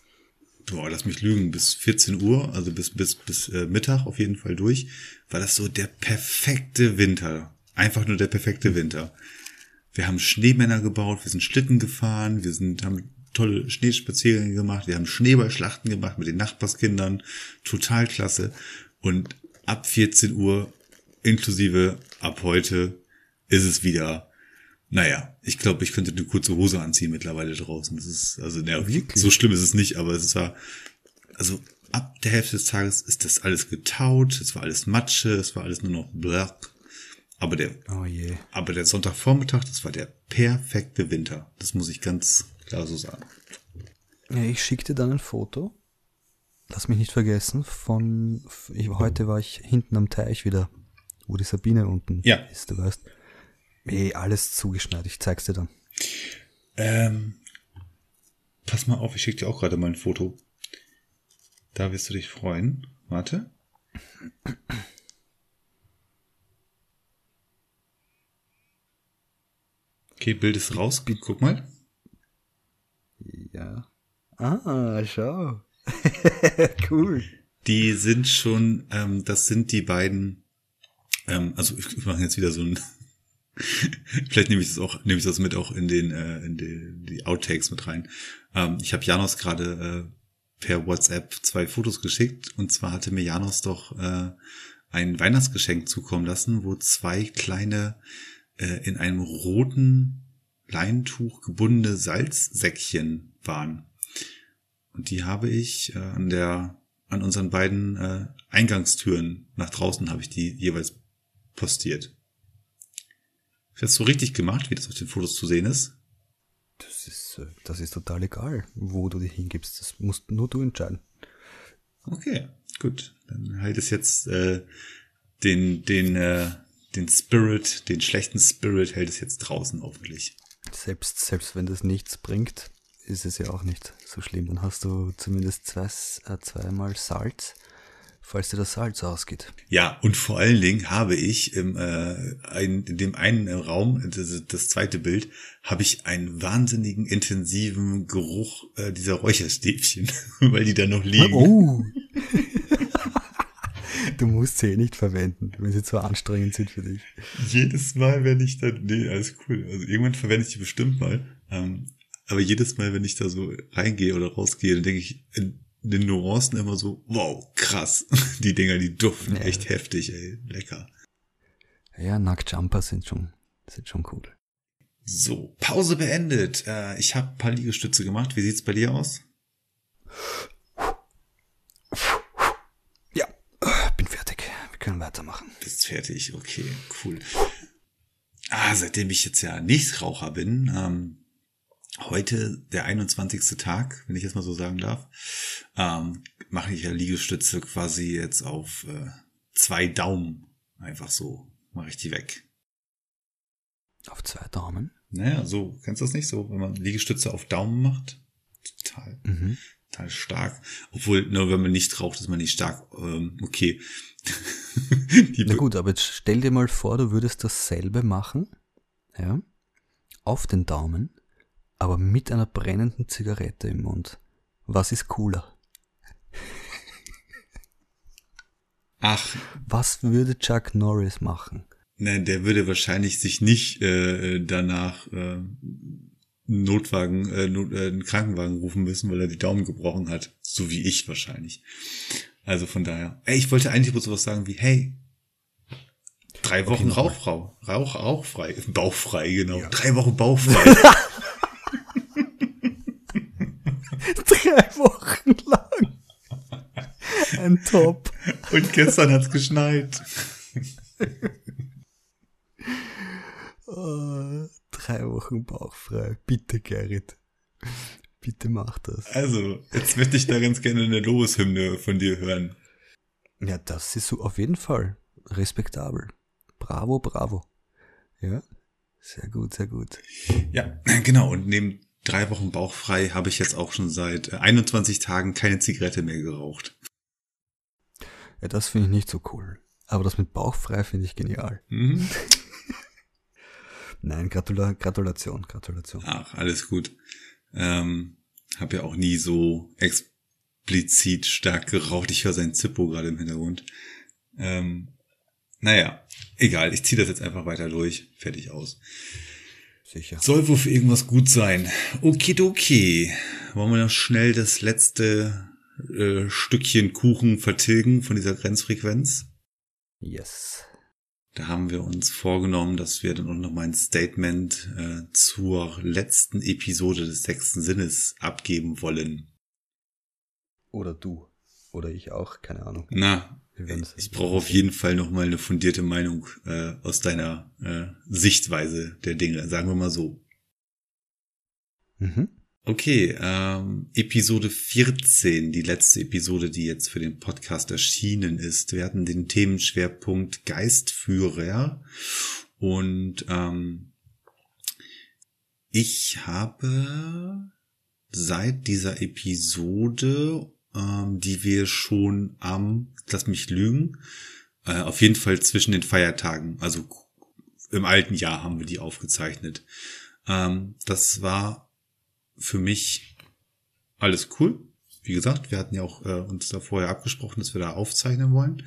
[SPEAKER 1] boah, lass mich lügen, bis 14 Uhr, also bis, bis, bis äh, Mittag auf jeden Fall durch, war das so der perfekte Winter. Einfach nur der perfekte Winter. Wir haben Schneemänner gebaut, wir sind Schlitten gefahren, wir sind, haben tolle Schneespaziergänge gemacht, wir haben Schneeballschlachten gemacht mit den Nachbarskindern, total klasse. Und ab 14 Uhr, inklusive ab heute, ist es wieder, naja, ich glaube, ich könnte eine kurze Hose anziehen mittlerweile draußen. Das ist, also, naja, so schlimm ist es nicht, aber es war, also ab der Hälfte des Tages ist das alles getaut, es war alles Matsche, es war alles nur noch black. Aber der,
[SPEAKER 2] oh je.
[SPEAKER 1] aber der Sonntagvormittag, das war der perfekte Winter. Das muss ich ganz klar so sagen.
[SPEAKER 2] Ja, ich schicke dir dann ein Foto. Lass mich nicht vergessen, von, ich, heute war ich hinten am Teich wieder, wo die Sabine unten
[SPEAKER 1] ja.
[SPEAKER 2] ist, du weißt. Ey, alles zugeschneit, ich zeig's dir dann.
[SPEAKER 1] Ähm, pass mal auf, ich schicke dir auch gerade mal ein Foto. Da wirst du dich freuen. Warte. Okay, Bild ist raus. Guck mal.
[SPEAKER 2] Ja. Ah, schau. <laughs> cool.
[SPEAKER 1] Die sind schon, ähm, das sind die beiden, ähm, also ich, ich mache jetzt wieder so ein, <laughs> vielleicht nehme ich das auch, nehme ich das mit auch in den, äh, in die, die Outtakes mit rein. Ähm, ich habe Janos gerade äh, per WhatsApp zwei Fotos geschickt und zwar hatte mir Janos doch äh, ein Weihnachtsgeschenk zukommen lassen, wo zwei kleine äh, in einem roten Leintuch gebundene Salzsäckchen waren. Und die habe ich äh, an der an unseren beiden äh, Eingangstüren nach draußen habe ich die jeweils postiert. Ich das so richtig gemacht, wie das auf den Fotos zu sehen ist?
[SPEAKER 2] Das ist, äh, das ist total egal, wo du dich hingibst. Das musst nur du entscheiden.
[SPEAKER 1] Okay, gut. Dann halt es jetzt äh, den, den, äh, den Spirit, den schlechten Spirit hält es jetzt draußen hoffentlich.
[SPEAKER 2] Selbst, selbst wenn das nichts bringt, ist es ja auch nicht so schlimm. Dann hast du zumindest zwei, äh, zweimal Salz, falls dir das Salz ausgeht.
[SPEAKER 1] Ja, und vor allen Dingen habe ich im, äh, ein, in dem einen Raum, das, das zweite Bild, habe ich einen wahnsinnigen intensiven Geruch äh, dieser Räucherstäbchen, <laughs> weil die da noch liegen.
[SPEAKER 2] Oh! <laughs> Du musst sie eh nicht verwenden, wenn sie zu anstrengend sind für dich.
[SPEAKER 1] Jedes Mal, wenn ich da, nee, alles cool. Also irgendwann verwende ich die bestimmt mal. Ähm, aber jedes Mal, wenn ich da so reingehe oder rausgehe, dann denke ich in den Nuancen immer so, wow, krass. <laughs> Die Dinger, die duften ja. echt heftig, ey. Lecker.
[SPEAKER 2] Ja, Nacktjumper sind schon, sind schon cool.
[SPEAKER 1] So, Pause beendet. Äh, ich habe ein paar Liegestütze gemacht. Wie sieht's bei dir aus?
[SPEAKER 2] können weitermachen.
[SPEAKER 1] Bist fertig, okay, cool. Ah, seitdem ich jetzt ja Nichtraucher bin, ähm, heute der 21. Tag, wenn ich jetzt mal so sagen darf, ähm, mache ich ja Liegestütze quasi jetzt auf äh, zwei Daumen. Einfach so mache ich die weg.
[SPEAKER 2] Auf zwei Daumen?
[SPEAKER 1] Naja, so, kennst du das nicht so, wenn man Liegestütze auf Daumen macht? Total. Mhm total stark. Obwohl, nur wenn man nicht raucht, ist man nicht stark. Ähm, okay. <laughs>
[SPEAKER 2] Na gut, aber jetzt stell dir mal vor, du würdest dasselbe machen, ja, auf den Daumen, aber mit einer brennenden Zigarette im Mund. Was ist cooler?
[SPEAKER 1] Ach.
[SPEAKER 2] Was würde Chuck Norris machen?
[SPEAKER 1] Nein, der würde wahrscheinlich sich nicht äh, danach äh, Notwagen, äh, Not, äh, einen Krankenwagen rufen müssen, weil er die Daumen gebrochen hat. So wie ich wahrscheinlich. Also von daher. Ey, ich wollte eigentlich bloß sowas sagen wie, hey, drei Wochen okay, Rauchfrau. Rauch, rauchfrei. Bauchfrei, genau. Ja. Drei Wochen bauchfrei. <laughs>
[SPEAKER 2] Ein Top.
[SPEAKER 1] Und gestern hat's geschneit.
[SPEAKER 2] oh, drei Wochen bauchfrei. Bitte, Gerrit. Bitte mach das.
[SPEAKER 1] Also, jetzt möchte ich da ganz gerne eine Lobeshymne von dir hören.
[SPEAKER 2] Ja, das ist so auf jeden Fall respektabel. Bravo, bravo. Ja, sehr gut, sehr gut.
[SPEAKER 1] Ja, genau. Und neben drei Wochen bauchfrei habe ich jetzt auch schon seit 21 Tagen keine Zigarette mehr geraucht.
[SPEAKER 2] Ja, das finde ich nicht so cool. Aber das mit bauchfrei finde ich genial.
[SPEAKER 1] Mhm. <laughs>
[SPEAKER 2] Nein, Gratula Gratulation, Gratulation.
[SPEAKER 1] Ach, alles gut. Ähm, hab ja auch nie so explizit stark geraucht. Ich höre sein Zippo gerade im Hintergrund. Ähm, naja, egal. Ich ziehe das jetzt einfach weiter durch. Fertig aus.
[SPEAKER 2] Sicher.
[SPEAKER 1] Soll wohl für irgendwas gut sein. Okidoki. Wollen wir noch schnell das letzte äh, Stückchen Kuchen vertilgen von dieser Grenzfrequenz?
[SPEAKER 2] Yes.
[SPEAKER 1] Da haben wir uns vorgenommen, dass wir dann auch noch mal ein Statement äh, zur letzten Episode des sechsten Sinnes abgeben wollen.
[SPEAKER 2] Oder du. Oder ich auch, keine Ahnung.
[SPEAKER 1] Na, ich brauche auf jeden Fall noch mal eine fundierte Meinung äh, aus deiner äh, Sichtweise der Dinge, sagen wir mal so.
[SPEAKER 2] Mhm.
[SPEAKER 1] Okay, ähm, Episode 14, die letzte Episode, die jetzt für den Podcast erschienen ist. Wir hatten den Themenschwerpunkt Geistführer und ähm, ich habe seit dieser Episode, ähm, die wir schon am, lass mich lügen, äh, auf jeden Fall zwischen den Feiertagen, also im alten Jahr haben wir die aufgezeichnet. Ähm, das war für mich alles cool. Wie gesagt, wir hatten ja auch äh, uns da vorher abgesprochen, dass wir da aufzeichnen wollen.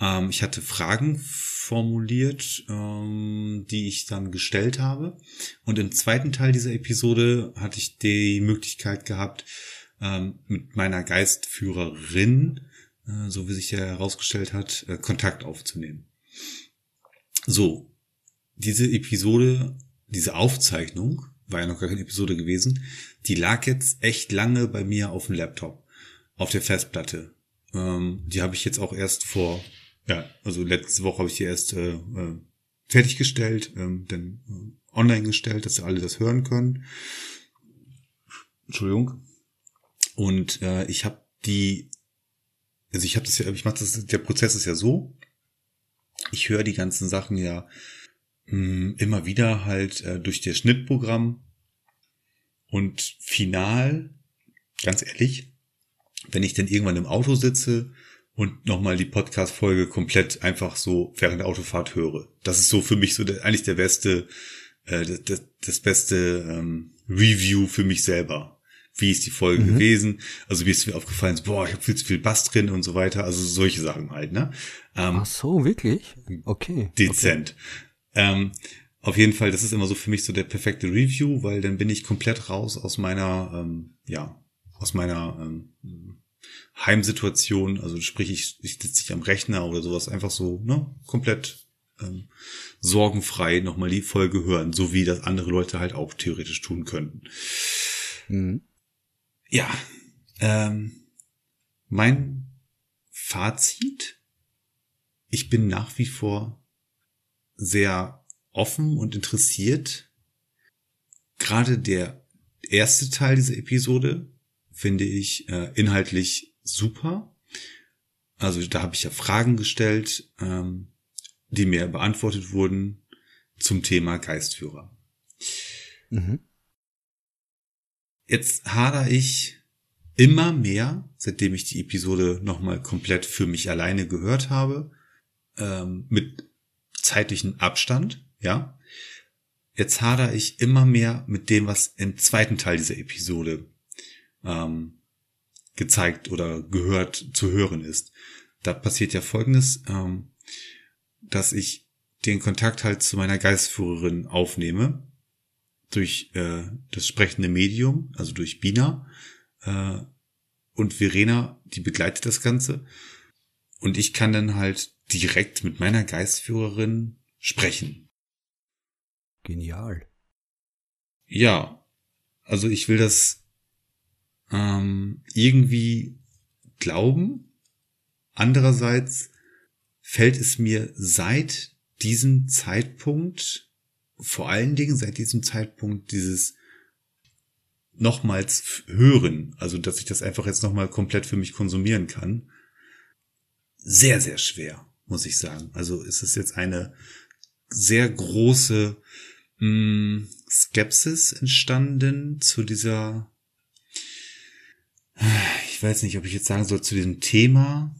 [SPEAKER 1] Ähm, ich hatte Fragen formuliert, ähm, die ich dann gestellt habe. Und im zweiten Teil dieser Episode hatte ich die Möglichkeit gehabt, ähm, mit meiner Geistführerin, äh, so wie sich ja herausgestellt hat, äh, Kontakt aufzunehmen. So, diese Episode, diese Aufzeichnung war ja noch gar keine Episode gewesen, die lag jetzt echt lange bei mir auf dem Laptop, auf der Festplatte. Ähm, die habe ich jetzt auch erst vor, ja, also letzte Woche habe ich die erst äh, äh, fertiggestellt, ähm, dann äh, online gestellt, dass alle das hören können. Entschuldigung. Und äh, ich habe die, also ich habe das ja, ich mache das, der Prozess ist ja so, ich höre die ganzen Sachen ja mh, immer wieder halt äh, durch das Schnittprogramm und final, ganz ehrlich, wenn ich denn irgendwann im Auto sitze und nochmal die Podcast-Folge komplett einfach so während der Autofahrt höre. Das ist so für mich so der, eigentlich der beste, äh, das, das beste ähm, Review für mich selber. Wie ist die Folge mhm. gewesen? Also wie ist mir aufgefallen, so, boah, ich habe viel zu viel Bass drin und so weiter. Also solche Sachen halt, ne?
[SPEAKER 2] Ähm, Ach so, wirklich? Okay.
[SPEAKER 1] Dezent. Okay. Ähm, auf jeden Fall, das ist immer so für mich so der perfekte Review, weil dann bin ich komplett raus aus meiner, ähm, ja, aus meiner ähm, Heimsituation. Also sprich, ich, ich sitze nicht am Rechner oder sowas, einfach so, ne, komplett ähm, sorgenfrei nochmal die Folge hören, so wie das andere Leute halt auch theoretisch tun könnten.
[SPEAKER 2] Mhm.
[SPEAKER 1] Ja, ähm, mein Fazit, ich bin nach wie vor sehr offen und interessiert. Gerade der erste Teil dieser Episode finde ich äh, inhaltlich super. Also da habe ich ja Fragen gestellt, ähm, die mir beantwortet wurden zum Thema Geistführer.
[SPEAKER 2] Mhm.
[SPEAKER 1] Jetzt hader ich immer mehr, seitdem ich die Episode nochmal komplett für mich alleine gehört habe, ähm, mit zeitlichem Abstand ja. Jetzt hader ich immer mehr mit dem, was im zweiten Teil dieser Episode ähm, gezeigt oder gehört zu hören ist. Da passiert ja Folgendes, ähm, dass ich den Kontakt halt zu meiner Geistführerin aufnehme durch äh, das sprechende Medium, also durch Bina äh, und Verena, die begleitet das Ganze und ich kann dann halt direkt mit meiner Geistführerin sprechen.
[SPEAKER 2] Genial.
[SPEAKER 1] Ja, also ich will das ähm, irgendwie glauben, andererseits fällt es mir seit diesem Zeitpunkt, vor allen Dingen seit diesem Zeitpunkt dieses nochmals hören, also dass ich das einfach jetzt nochmal komplett für mich konsumieren kann, sehr, sehr schwer, muss ich sagen. Also ist es jetzt eine sehr große mh, hm, Skepsis entstanden zu dieser, ich weiß nicht, ob ich jetzt sagen soll, zu diesem Thema.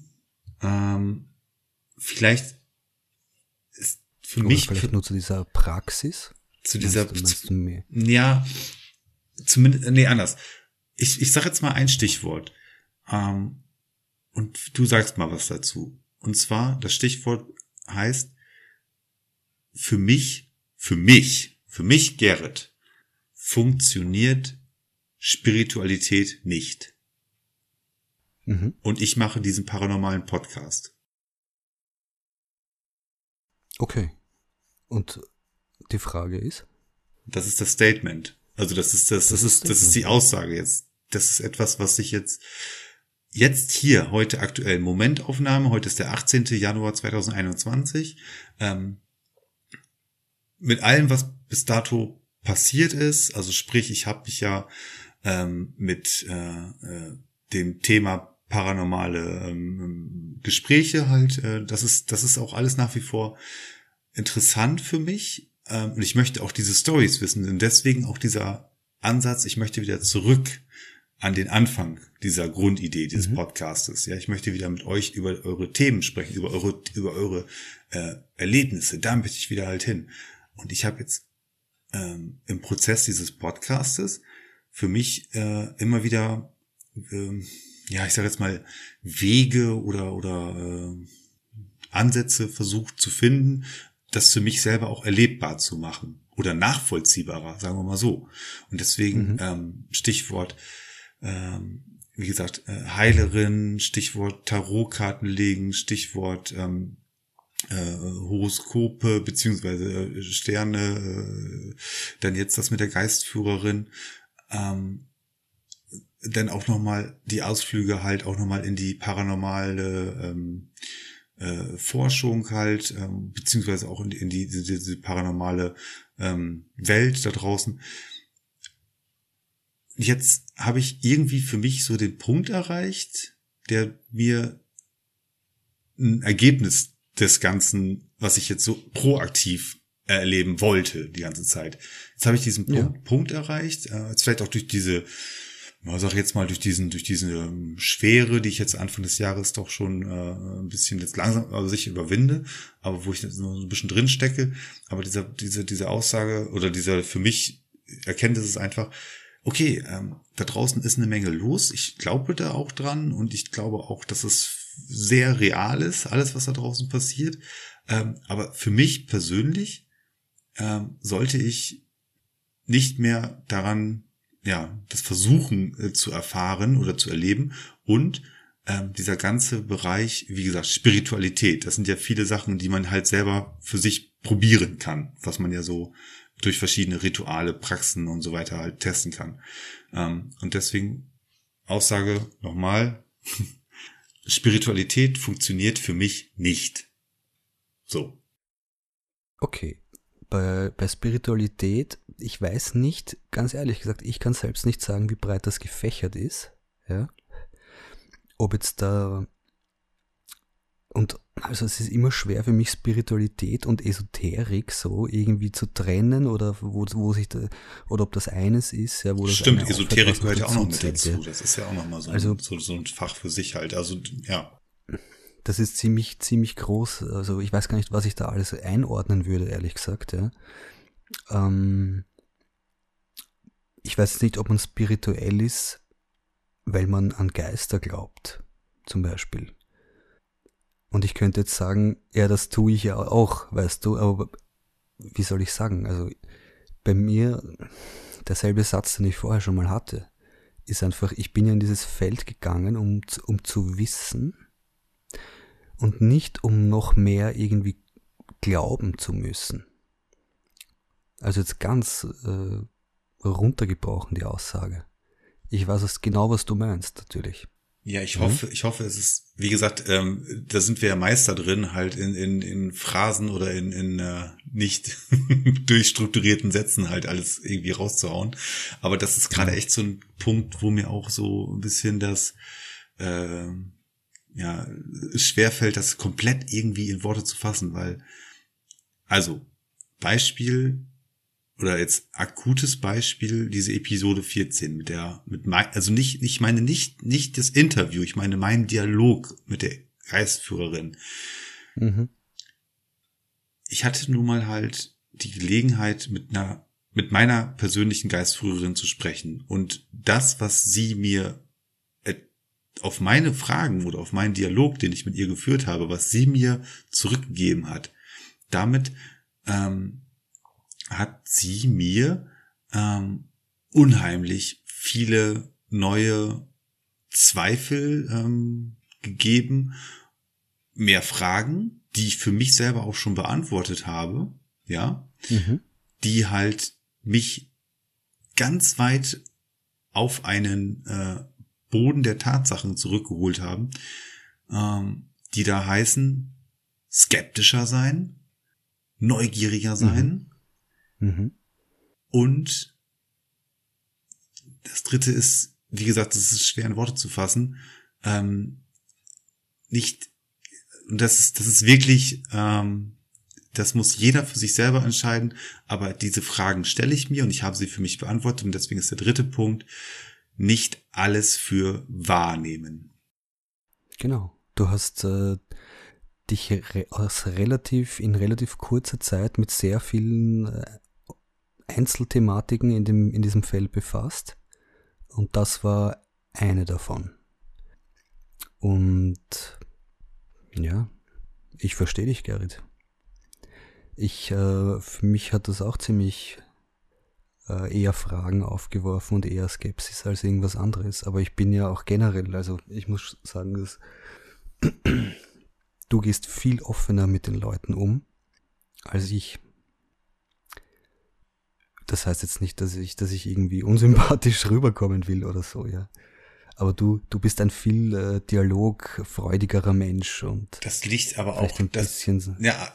[SPEAKER 1] Ähm, vielleicht ist für
[SPEAKER 2] Oder
[SPEAKER 1] mich.
[SPEAKER 2] Vielleicht nur zu dieser Praxis?
[SPEAKER 1] Zu dieser,
[SPEAKER 2] meinst du, meinst du
[SPEAKER 1] ja, zumindest, nee, anders. Ich, ich sag jetzt mal ein Stichwort. Ähm, und du sagst mal was dazu. Und zwar, das Stichwort heißt, für mich, für mich, für mich, Gerrit, funktioniert Spiritualität nicht. Mhm. Und ich mache diesen paranormalen Podcast.
[SPEAKER 2] Okay. Und die Frage ist?
[SPEAKER 1] Das ist das Statement. Also das ist das, das, das ist, das ist die Aussage jetzt. Das ist etwas, was sich jetzt jetzt hier, heute aktuell Momentaufnahme, heute ist der 18. Januar 2021, ähm, mit allem, was bis dato passiert ist, also sprich, ich habe mich ja ähm, mit äh, äh, dem Thema paranormale ähm, Gespräche halt, äh, das ist, das ist auch alles nach wie vor interessant für mich. Ähm, und ich möchte auch diese Stories wissen. Und deswegen auch dieser Ansatz, ich möchte wieder zurück an den Anfang dieser Grundidee dieses mhm. Podcastes. Ja, ich möchte wieder mit euch über eure Themen sprechen, über eure, über eure äh, Erlebnisse. Da möchte ich wieder halt hin. Und ich habe jetzt ähm, im Prozess dieses Podcastes für mich äh, immer wieder, ähm, ja, ich sage jetzt mal Wege oder oder äh, Ansätze versucht zu finden, das für mich selber auch erlebbar zu machen oder nachvollziehbarer, sagen wir mal so. Und deswegen mhm. ähm, Stichwort, ähm, wie gesagt, äh, Heilerin, Stichwort Tarotkarten legen, Stichwort ähm, äh, Horoskope beziehungsweise äh, Sterne, äh, dann jetzt das mit der Geistführerin, ähm, dann auch nochmal die Ausflüge halt auch nochmal in die paranormale ähm, äh, Forschung halt, ähm, beziehungsweise auch in, in die, diese, paranormale ähm, Welt da draußen. Jetzt habe ich irgendwie für mich so den Punkt erreicht, der mir ein Ergebnis des Ganzen, was ich jetzt so proaktiv erleben wollte die ganze Zeit. Jetzt habe ich diesen ja. Punkt, Punkt, erreicht, äh, jetzt vielleicht auch durch diese sag jetzt mal durch diesen, durch diese ähm, Schwere, die ich jetzt Anfang des Jahres doch schon äh, ein bisschen jetzt langsam, also sich überwinde, aber wo ich jetzt noch so ein bisschen drin stecke. Aber dieser, diese, diese Aussage oder dieser für mich Erkenntnis ist einfach, okay, ähm, da draußen ist eine Menge los. Ich glaube da auch dran und ich glaube auch, dass es sehr real ist, alles, was da draußen passiert. Ähm, aber für mich persönlich ähm, sollte ich nicht mehr daran ja, das Versuchen äh, zu erfahren oder zu erleben und ähm, dieser ganze Bereich, wie gesagt, Spiritualität, das sind ja viele Sachen, die man halt selber für sich probieren kann, was man ja so durch verschiedene Rituale, Praxen und so weiter halt testen kann. Ähm, und deswegen Aussage nochmal, <laughs> Spiritualität funktioniert für mich nicht. So.
[SPEAKER 2] Okay bei, bei Spiritualität, ich weiß nicht, ganz ehrlich gesagt, ich kann selbst nicht sagen, wie breit das gefächert ist. Ja. Ob jetzt da und also es ist immer schwer für mich Spiritualität und Esoterik so irgendwie zu trennen oder wo, wo sich da, oder ob das eines ist, ja, wo das
[SPEAKER 1] Stimmt, Esoterik gehört ja auch noch mit dazu. Das ist ja auch nochmal so, also, so, so ein Fach für sich halt. Also ja
[SPEAKER 2] das ist ziemlich, ziemlich groß. Also ich weiß gar nicht, was ich da alles einordnen würde, ehrlich gesagt. Ja. Ähm, ich weiß nicht, ob man spirituell ist, weil man an Geister glaubt, zum Beispiel. Und ich könnte jetzt sagen, ja, das tue ich ja auch, weißt du, aber wie soll ich sagen? Also bei mir, derselbe Satz, den ich vorher schon mal hatte, ist einfach, ich bin ja in dieses Feld gegangen, um, um zu wissen, und nicht um noch mehr irgendwie glauben zu müssen. Also jetzt ganz äh, runtergebrochen die Aussage. Ich weiß genau, was du meinst, natürlich.
[SPEAKER 1] Ja, ich hoffe, ich hoffe, es ist, wie gesagt, ähm, da sind wir ja Meister drin, halt in, in, in Phrasen oder in, in äh, nicht <laughs> durchstrukturierten Sätzen halt alles irgendwie rauszuhauen. Aber das ist gerade echt so ein Punkt, wo mir auch so ein bisschen das, äh, ja, es schwerfällt, das komplett irgendwie in Worte zu fassen, weil, also, Beispiel, oder jetzt akutes Beispiel, diese Episode 14 mit der, mit mein, also nicht, ich meine nicht, nicht das Interview, ich meine meinen Dialog mit der Geistführerin. Mhm. Ich hatte nun mal halt die Gelegenheit, mit einer, mit meiner persönlichen Geistführerin zu sprechen. Und das, was sie mir auf meine Fragen oder auf meinen Dialog, den ich mit ihr geführt habe, was sie mir zurückgegeben hat, damit ähm, hat sie mir ähm, unheimlich viele neue Zweifel ähm, gegeben, mehr Fragen, die ich für mich selber auch schon beantwortet habe, ja, mhm. die halt mich ganz weit auf einen äh, Boden der Tatsachen zurückgeholt haben, ähm, die da heißen, skeptischer sein, neugieriger sein, mhm. Mhm. Und das dritte ist, wie gesagt, das ist schwer in Worte zu fassen, ähm, nicht, und das ist, das ist wirklich, ähm, das muss jeder für sich selber entscheiden, aber diese Fragen stelle ich mir und ich habe sie für mich beantwortet und deswegen ist der dritte Punkt, nicht alles für wahrnehmen.
[SPEAKER 2] Genau. Du hast äh, dich re aus relativ in relativ kurzer Zeit mit sehr vielen äh, Einzelthematiken in, dem, in diesem Feld befasst und das war eine davon. Und ja, ich verstehe dich, Gerrit. Ich, äh, für mich hat das auch ziemlich äh, eher Fragen aufgeworfen und eher Skepsis als irgendwas anderes. Aber ich bin ja auch generell, also ich muss sagen, dass <clears throat> du gehst viel offener mit den Leuten um als ich. Das heißt jetzt nicht, dass ich, dass ich irgendwie unsympathisch <laughs> rüberkommen will oder so, ja. Aber du, du bist ein viel äh, dialogfreudigerer Mensch und
[SPEAKER 1] das liegt aber auch ein das, bisschen. Ja,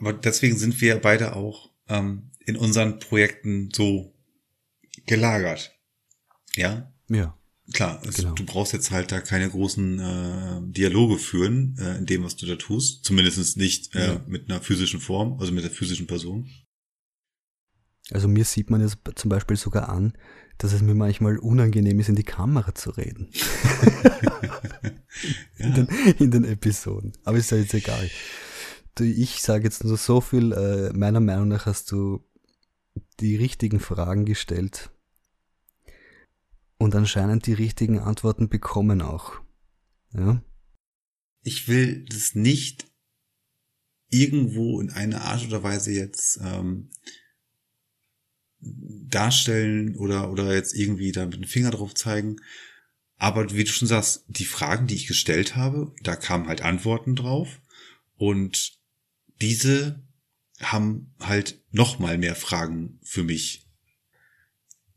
[SPEAKER 1] aber deswegen sind wir beide auch ähm, in unseren Projekten so gelagert. Ja.
[SPEAKER 2] Ja.
[SPEAKER 1] Klar, es, genau. du brauchst jetzt halt da keine großen äh, Dialoge führen äh, in dem, was du da tust. Zumindest nicht äh, ja. mit einer physischen Form, also mit der physischen Person.
[SPEAKER 2] Also mir sieht man jetzt zum Beispiel sogar an, dass es mir manchmal unangenehm ist, in die Kamera zu reden. <laughs> in, den, in, den, Episoden. Aber ist ja jetzt egal. Du, ich sage jetzt nur so viel, äh, meiner Meinung nach hast du die richtigen Fragen gestellt und anscheinend die richtigen Antworten bekommen auch. Ja?
[SPEAKER 1] Ich will das nicht irgendwo in einer Art oder Weise jetzt ähm, darstellen oder, oder jetzt irgendwie da mit dem Finger drauf zeigen. Aber wie du schon sagst, die Fragen, die ich gestellt habe, da kamen halt Antworten drauf. Und diese haben halt noch mal mehr Fragen für mich.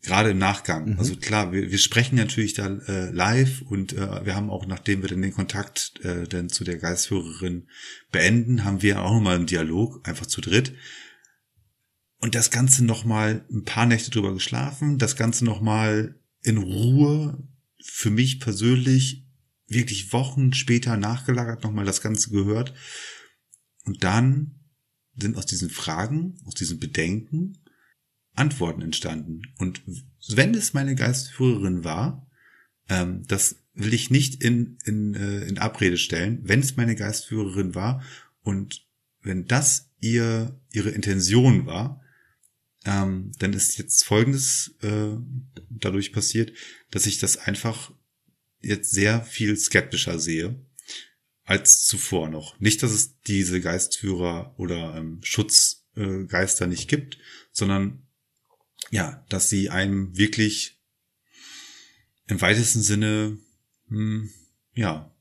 [SPEAKER 1] Gerade im Nachgang. Mhm. Also klar, wir, wir sprechen natürlich da äh, live und äh, wir haben auch, nachdem wir dann den Kontakt äh, dann zu der Geistführerin beenden, haben wir auch nochmal einen Dialog, einfach zu dritt und das Ganze nochmal ein paar Nächte drüber geschlafen, das Ganze nochmal in Ruhe für mich persönlich wirklich Wochen später nachgelagert, nochmal das Ganze gehört. Und dann sind aus diesen Fragen, aus diesen Bedenken Antworten entstanden. Und wenn es meine Geistführerin war, ähm, das will ich nicht in, in, äh, in Abrede stellen, wenn es meine Geistführerin war und wenn das ihr ihre Intention war, ähm, dann ist jetzt Folgendes äh, dadurch passiert, dass ich das einfach jetzt sehr viel skeptischer sehe als zuvor noch. Nicht, dass es diese Geistführer oder ähm, Schutzgeister äh, nicht gibt, sondern ja, dass sie einem wirklich im weitesten Sinne, hm, ja,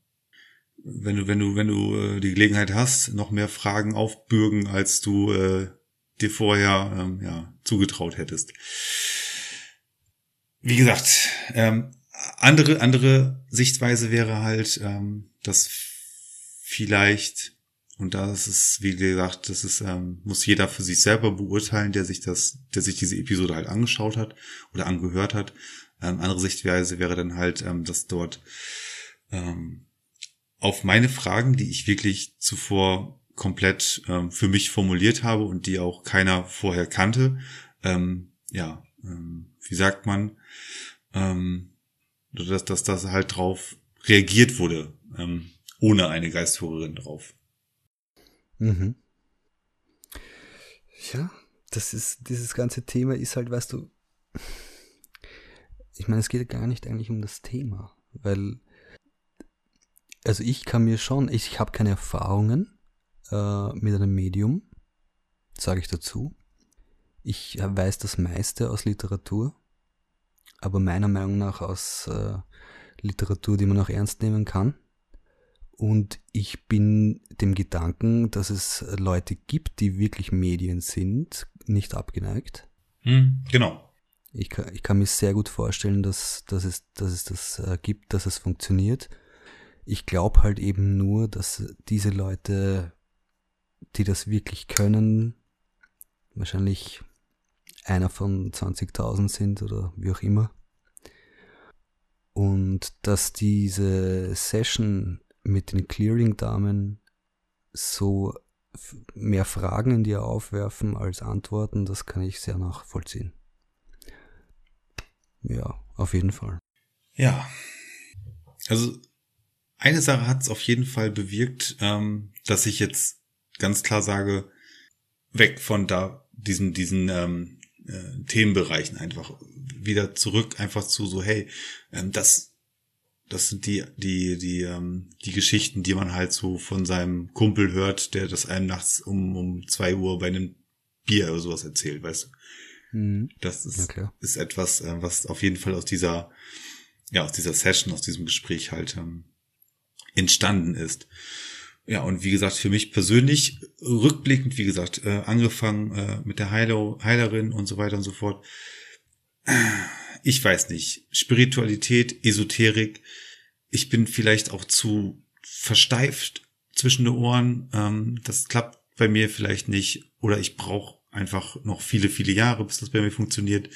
[SPEAKER 1] wenn du, wenn du, wenn du äh, die Gelegenheit hast, noch mehr Fragen aufbürgen, als du äh, dir vorher ähm, ja, zugetraut hättest. Wie gesagt, ähm, andere, andere Sichtweise wäre halt, ähm, dass vielleicht, und das ist, wie gesagt, das ist, ähm, muss jeder für sich selber beurteilen, der sich das, der sich diese Episode halt angeschaut hat oder angehört hat. Ähm, andere Sichtweise wäre dann halt, ähm, dass dort ähm, auf meine Fragen, die ich wirklich zuvor komplett ähm, für mich formuliert habe und die auch keiner vorher kannte, ähm, ja, ähm, wie sagt man, ähm, dass, dass das halt drauf reagiert wurde, ähm, ohne eine Geistführerin drauf.
[SPEAKER 2] Mhm. Ja, das ist, dieses ganze Thema ist halt, weißt du, ich meine, es geht gar nicht eigentlich um das Thema, weil, also ich kann mir schon, ich habe keine Erfahrungen äh, mit einem Medium, sage ich dazu. Ich weiß das meiste aus Literatur, aber meiner Meinung nach aus äh, Literatur, die man auch ernst nehmen kann. Und ich bin dem Gedanken, dass es Leute gibt, die wirklich Medien sind, nicht abgeneigt.
[SPEAKER 1] Hm, genau.
[SPEAKER 2] Ich kann, ich kann mir sehr gut vorstellen, dass, dass, es, dass es das äh, gibt, dass es funktioniert. Ich glaube halt eben nur, dass diese Leute, die das wirklich können, wahrscheinlich einer von 20.000 sind oder wie auch immer. Und dass diese Session mit den Clearing-Damen so mehr Fragen in dir aufwerfen als Antworten, das kann ich sehr nachvollziehen. Ja, auf jeden Fall.
[SPEAKER 1] Ja. Also eine Sache hat es auf jeden Fall bewirkt, ähm, dass ich jetzt ganz klar sage, weg von da diesen diesen ähm, äh, Themenbereichen einfach wieder zurück einfach zu so hey ähm, das das sind die die die ähm, die Geschichten die man halt so von seinem Kumpel hört der das einem nachts um um zwei Uhr bei einem Bier oder sowas erzählt weißt du? Mhm. das ist ist etwas äh, was auf jeden Fall aus dieser ja aus dieser Session aus diesem Gespräch halt ähm, entstanden ist ja, und wie gesagt, für mich persönlich, rückblickend, wie gesagt, äh, angefangen äh, mit der Heiler, Heilerin und so weiter und so fort. Ich weiß nicht. Spiritualität, Esoterik. Ich bin vielleicht auch zu versteift zwischen den Ohren. Ähm, das klappt bei mir vielleicht nicht. Oder ich brauche einfach noch viele, viele Jahre, bis das bei mir funktioniert.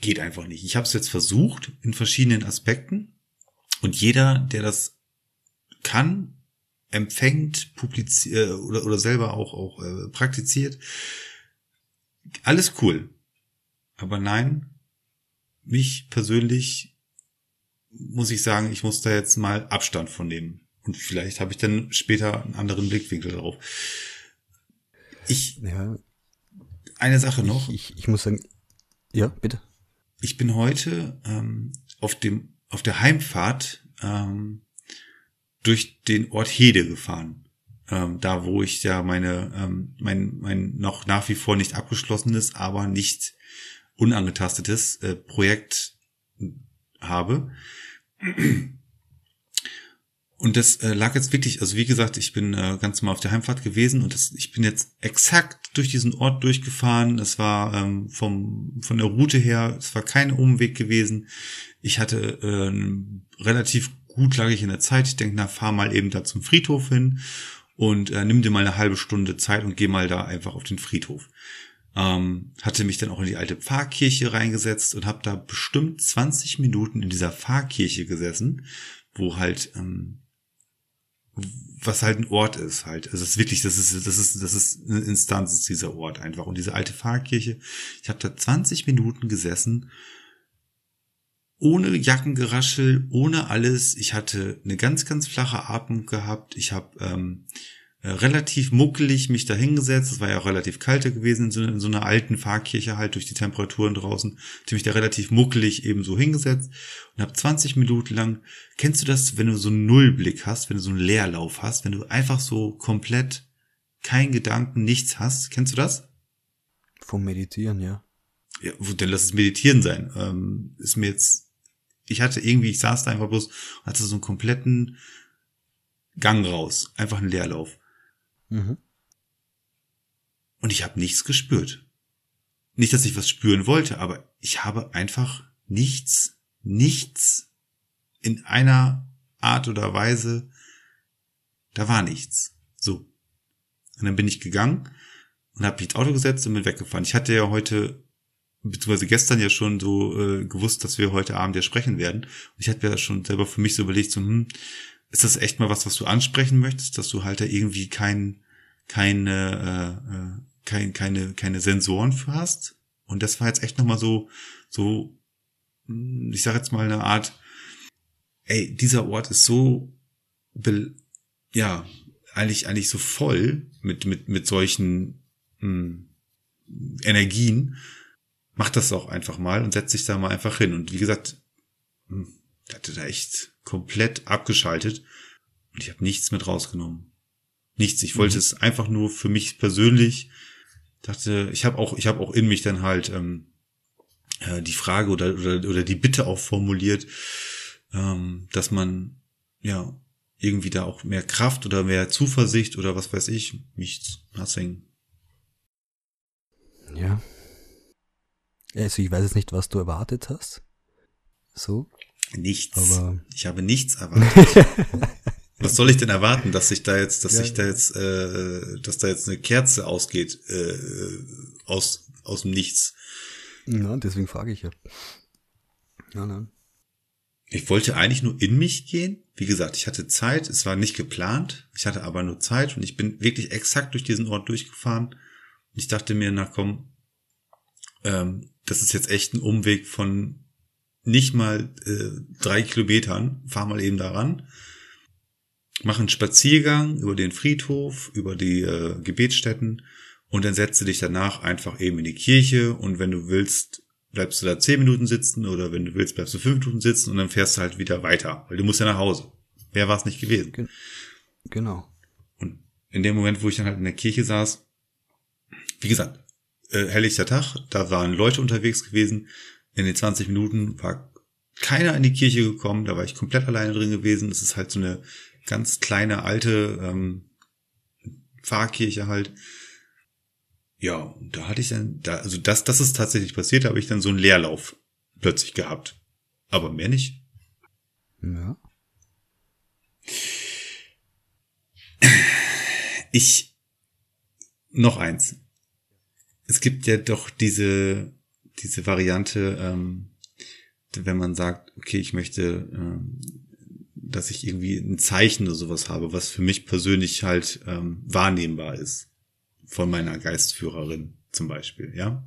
[SPEAKER 1] Geht einfach nicht. Ich habe es jetzt versucht in verschiedenen Aspekten. Und jeder, der das kann, empfängt, publiziert äh, oder, oder selber auch, auch äh, praktiziert. Alles cool. Aber nein, mich persönlich muss ich sagen, ich muss da jetzt mal Abstand von nehmen. Und vielleicht habe ich dann später einen anderen Blickwinkel darauf. Ich. Ja. Eine Sache noch.
[SPEAKER 2] Ich, ich, ich muss sagen. Ja, bitte.
[SPEAKER 1] Ich bin heute ähm, auf dem auf der Heimfahrt ähm, durch den Ort Hede gefahren. Ähm, da, wo ich ja meine, ähm, mein, mein noch nach wie vor nicht abgeschlossenes, aber nicht unangetastetes äh, Projekt habe. Und das äh, lag jetzt wirklich, also wie gesagt, ich bin äh, ganz mal auf der Heimfahrt gewesen und das, ich bin jetzt exakt durch diesen Ort durchgefahren. Es war ähm, vom, von der Route her, es war kein Umweg gewesen. Ich hatte äh, relativ gut lag ich in der Zeit. Ich denke, na, fahr mal eben da zum Friedhof hin und äh, nimm dir mal eine halbe Stunde Zeit und geh mal da einfach auf den Friedhof. Ähm, hatte mich dann auch in die alte Pfarrkirche reingesetzt und habe da bestimmt 20 Minuten in dieser Pfarrkirche gesessen, wo halt ähm, was halt ein Ort ist halt. Also es ist wirklich, das ist, das ist, das ist eine Instanz, ist dieser Ort einfach. Und diese alte Pfarrkirche, ich habe da 20 Minuten gesessen ohne Jackengeraschel, ohne alles. Ich hatte eine ganz, ganz flache Atmung gehabt. Ich habe ähm, äh, relativ muckelig mich da hingesetzt. Es war ja auch relativ kalte gewesen in so, in so, einer alten Pfarrkirche halt durch die Temperaturen draußen. Ich mich da relativ muckelig eben so hingesetzt und habe 20 Minuten lang. Kennst du das, wenn du so einen Nullblick hast, wenn du so einen Leerlauf hast, wenn du einfach so komplett kein Gedanken, nichts hast? Kennst du das?
[SPEAKER 2] Vom Meditieren, ja.
[SPEAKER 1] Ja, dann lass es Meditieren sein. Ähm, ist mir jetzt ich hatte irgendwie, ich saß da einfach bloß und hatte so einen kompletten Gang raus. Einfach einen Leerlauf. Mhm. Und ich habe nichts gespürt. Nicht, dass ich was spüren wollte, aber ich habe einfach nichts nichts in einer Art oder Weise, da war nichts. So. Und dann bin ich gegangen und habe mich ins Auto gesetzt und bin weggefahren. Ich hatte ja heute, beziehungsweise gestern ja schon so äh, gewusst, dass wir heute Abend ja sprechen werden. Und ich hatte ja schon selber für mich so überlegt, so, hm, ist das echt mal was, was du ansprechen möchtest, dass du halt da irgendwie kein, keine, äh, äh, kein, keine, keine Sensoren für hast? Und das war jetzt echt nochmal so, so, hm, ich sag jetzt mal eine Art, ey, dieser Ort ist so, ja, eigentlich, eigentlich so voll mit, mit, mit solchen mh, hm, Energien, macht das auch einfach mal und setzt sich da mal einfach hin. Und wie gesagt, hm, hatte da echt komplett abgeschaltet und ich habe nichts mit rausgenommen. Nichts. Ich wollte mhm. es einfach nur für mich persönlich. Dachte, ich habe auch, ich habe auch in mich dann halt ähm, äh, die Frage oder, oder oder die Bitte auch formuliert, ähm, dass man ja irgendwie da auch mehr Kraft oder mehr Zuversicht oder was weiß ich, nichts, nothing.
[SPEAKER 2] Ja. Also ich weiß jetzt nicht, was du erwartet hast. So.
[SPEAKER 1] Nichts. Aber ich habe nichts erwartet. <laughs> was soll ich denn erwarten, dass sich da jetzt, dass ja. sich da jetzt, äh, dass da jetzt eine Kerze ausgeht äh, aus aus dem Nichts?
[SPEAKER 2] Ja, deswegen frage ich ja.
[SPEAKER 1] Ja, nein. Ich wollte eigentlich nur in mich gehen. Wie gesagt, ich hatte Zeit, es war nicht geplant, ich hatte aber nur Zeit und ich bin wirklich exakt durch diesen Ort durchgefahren. Und ich dachte mir, na komm, ähm, das ist jetzt echt ein Umweg von nicht mal äh, drei Kilometern, fahr mal eben daran, mach einen Spaziergang über den Friedhof, über die äh, Gebetsstätten und dann setze dich danach einfach eben in die Kirche und wenn du willst, bleibst du da zehn Minuten sitzen oder wenn du willst, bleibst du fünf Minuten sitzen und dann fährst du halt wieder weiter, weil du musst ja nach Hause. Wer war es nicht gewesen?
[SPEAKER 2] Genau.
[SPEAKER 1] Und in dem Moment, wo ich dann halt in der Kirche saß, wie gesagt, äh, helllichter Tag, da waren Leute unterwegs gewesen. In den 20 Minuten war keiner in die Kirche gekommen, da war ich komplett alleine drin gewesen. Das ist halt so eine ganz kleine alte ähm, Pfarrkirche halt. Ja, da hatte ich dann, da, also das, das ist tatsächlich passiert, da habe ich dann so einen Leerlauf plötzlich gehabt. Aber mehr nicht.
[SPEAKER 2] Ja.
[SPEAKER 1] Ich, noch eins. Es gibt ja doch diese, diese Variante, ähm, wenn man sagt, okay, ich möchte, ähm, dass ich irgendwie ein Zeichen oder sowas habe, was für mich persönlich halt ähm, wahrnehmbar ist von meiner Geistführerin zum Beispiel, ja?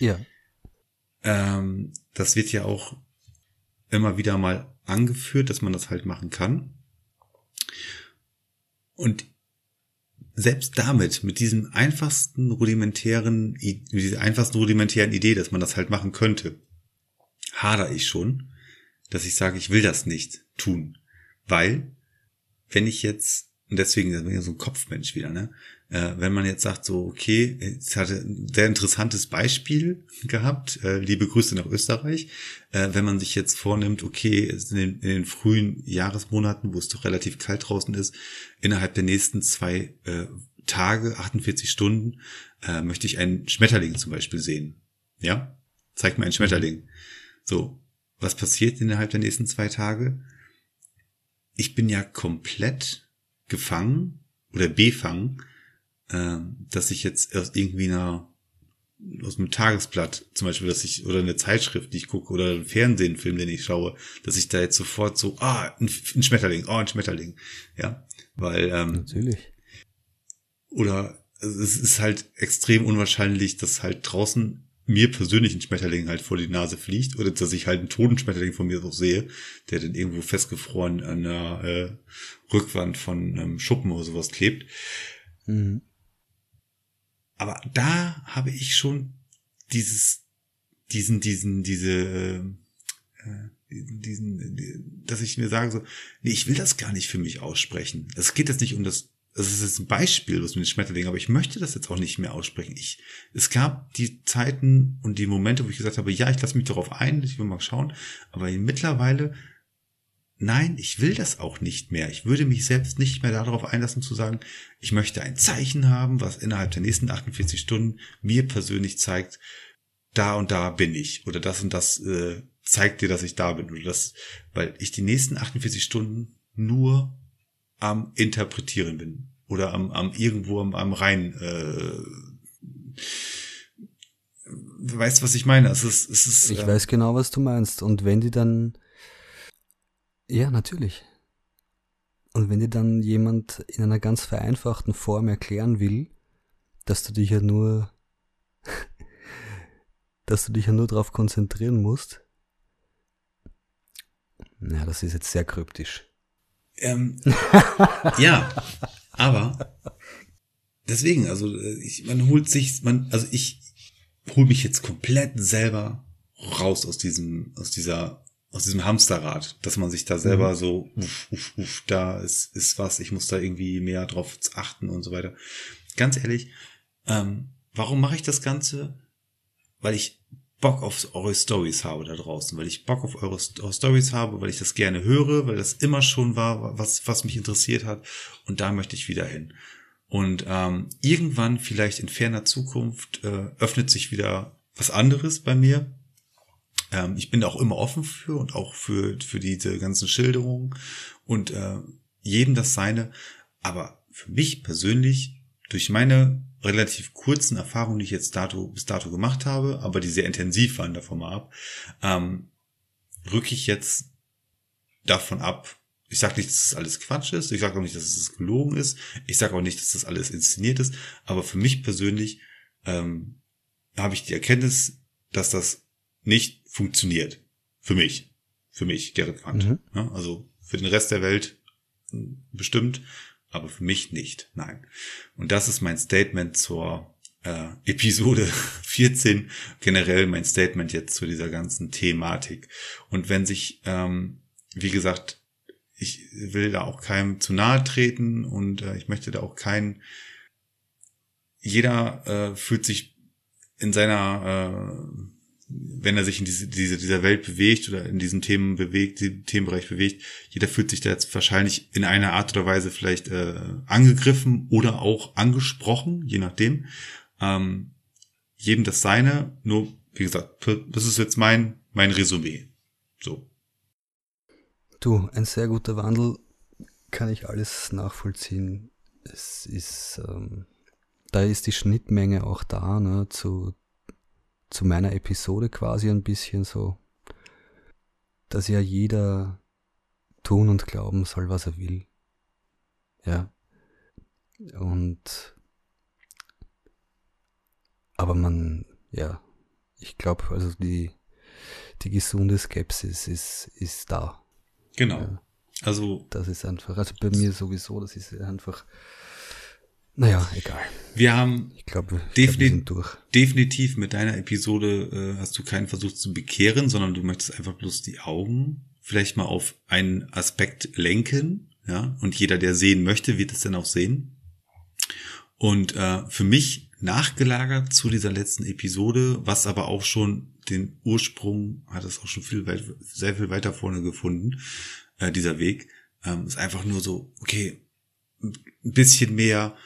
[SPEAKER 2] Ja.
[SPEAKER 1] Ähm, das wird ja auch immer wieder mal angeführt, dass man das halt machen kann. Und selbst damit, mit diesem einfachsten rudimentären, mit dieser einfachsten rudimentären Idee, dass man das halt machen könnte, hader ich schon, dass ich sage, ich will das nicht tun. Weil, wenn ich jetzt, und deswegen, bin ich so ein Kopfmensch wieder, ne? Äh, wenn man jetzt sagt, so, okay, es hatte ein sehr interessantes Beispiel gehabt, äh, liebe Grüße nach Österreich, äh, wenn man sich jetzt vornimmt, okay, in den, in den, frühen Jahresmonaten, wo es doch relativ kalt draußen ist, innerhalb der nächsten zwei äh, Tage, 48 Stunden, äh, möchte ich einen Schmetterling zum Beispiel sehen. Ja? Zeig mir einen Schmetterling. So, was passiert innerhalb der nächsten zwei Tage? Ich bin ja komplett gefangen oder befangen äh, dass ich jetzt aus irgendwie einer aus einem Tagesblatt zum Beispiel, dass ich oder eine Zeitschrift, die ich gucke oder einen Fernsehfilm, den ich schaue, dass ich da jetzt sofort so ah ein, ein Schmetterling, oh ein Schmetterling, ja, weil ähm,
[SPEAKER 2] natürlich
[SPEAKER 1] oder es ist halt extrem unwahrscheinlich, dass halt draußen mir persönlich ein Schmetterling halt vor die Nase fliegt oder dass ich halt einen toten Schmetterling von mir so sehe, der dann irgendwo festgefroren an der äh, Rückwand von einem Schuppen oder sowas klebt. Mhm. Aber da habe ich schon dieses, diesen, diesen, diese, äh, diesen, dass ich mir sage so, nee, ich will das gar nicht für mich aussprechen. Es geht jetzt nicht um das, es ist jetzt ein Beispiel, was mit den Schmetterlingen, aber ich möchte das jetzt auch nicht mehr aussprechen. Ich, es gab die Zeiten und die Momente, wo ich gesagt habe, ja, ich lasse mich darauf ein, ich will mal schauen, aber mittlerweile nein, ich will das auch nicht mehr. Ich würde mich selbst nicht mehr darauf einlassen zu sagen, ich möchte ein Zeichen haben, was innerhalb der nächsten 48 Stunden mir persönlich zeigt, da und da bin ich oder das und das äh, zeigt dir, dass ich da bin. Oder das, weil ich die nächsten 48 Stunden nur am Interpretieren bin. Oder am, am irgendwo am, am rein. Äh, weißt was ich meine? Es ist, es ist,
[SPEAKER 2] Ich
[SPEAKER 1] äh,
[SPEAKER 2] weiß genau, was du meinst. Und wenn die dann. Ja, natürlich. Und wenn dir dann jemand in einer ganz vereinfachten Form erklären will, dass du dich ja nur, <laughs> dass du dich ja nur darauf konzentrieren musst, na, das ist jetzt sehr kryptisch.
[SPEAKER 1] Ähm, <laughs> ja, aber deswegen, also äh, ich, man holt sich, man, also ich hol mich jetzt komplett selber raus aus diesem, aus dieser, aus diesem Hamsterrad, dass man sich da selber so, uff, uff, uff, da ist, ist was, ich muss da irgendwie mehr drauf achten und so weiter. Ganz ehrlich, ähm, warum mache ich das Ganze? Weil ich Bock auf eure Stories habe da draußen, weil ich Bock auf eure, eure Stories habe, weil ich das gerne höre, weil das immer schon war, was, was mich interessiert hat. Und da möchte ich wieder hin. Und ähm, irgendwann, vielleicht in ferner Zukunft, äh, öffnet sich wieder was anderes bei mir. Ähm, ich bin da auch immer offen für und auch für, für diese ganzen Schilderungen und äh, jedem das seine. Aber für mich persönlich, durch meine relativ kurzen Erfahrungen, die ich jetzt dato, bis dato gemacht habe, aber die sehr intensiv waren davon mal ab, ähm, rücke ich jetzt davon ab. Ich sage nicht, dass das alles Quatsch ist. Ich sage auch nicht, dass es gelogen ist. Ich sage auch nicht, dass das alles inszeniert ist. Aber für mich persönlich ähm, habe ich die Erkenntnis, dass das nicht funktioniert. Für mich. Für mich, Gerrit Quandt.
[SPEAKER 2] Mhm.
[SPEAKER 1] Ja, also für den Rest der Welt mh, bestimmt, aber für mich nicht. Nein. Und das ist mein Statement zur äh, Episode <laughs> 14, generell mein Statement jetzt zu dieser ganzen Thematik. Und wenn sich, ähm, wie gesagt, ich will da auch keinem zu nahe treten und äh, ich möchte da auch keinen, jeder äh, fühlt sich in seiner, äh, wenn er sich in diese, diese, dieser Welt bewegt oder in diesen Themen bewegt, diesem Themenbereich bewegt, jeder fühlt sich da jetzt wahrscheinlich in einer Art oder Weise vielleicht äh, angegriffen oder auch angesprochen, je nachdem. Ähm, jedem das seine, nur wie gesagt, das ist jetzt mein, mein Resümee. So.
[SPEAKER 2] Du, ein sehr guter Wandel kann ich alles nachvollziehen. Es ist, ähm, da ist die Schnittmenge auch da, ne, zu, zu meiner Episode quasi ein bisschen so, dass ja jeder tun und glauben soll, was er will. Ja. Und, aber man, ja, ich glaube, also die, die gesunde Skepsis ist, ist da.
[SPEAKER 1] Genau.
[SPEAKER 2] Ja.
[SPEAKER 1] Also
[SPEAKER 2] Das ist einfach, also bei mir sowieso, das ist einfach, naja, egal.
[SPEAKER 1] wir haben
[SPEAKER 2] Ich glaube, ich glaub,
[SPEAKER 1] Defini-
[SPEAKER 2] durch.
[SPEAKER 1] definitiv mit deiner Episode äh, hast du keinen Versuch zu bekehren, sondern du möchtest einfach bloß die Augen vielleicht mal auf einen Aspekt lenken, ja, und jeder, der sehen möchte, wird es dann auch sehen. Und äh, für mich nachgelagert zu dieser letzten Episode, was aber auch schon den Ursprung hat es auch schon viel weit, sehr viel weiter vorne gefunden, äh, dieser Weg, ähm, ist einfach nur so, okay, ein bisschen mehr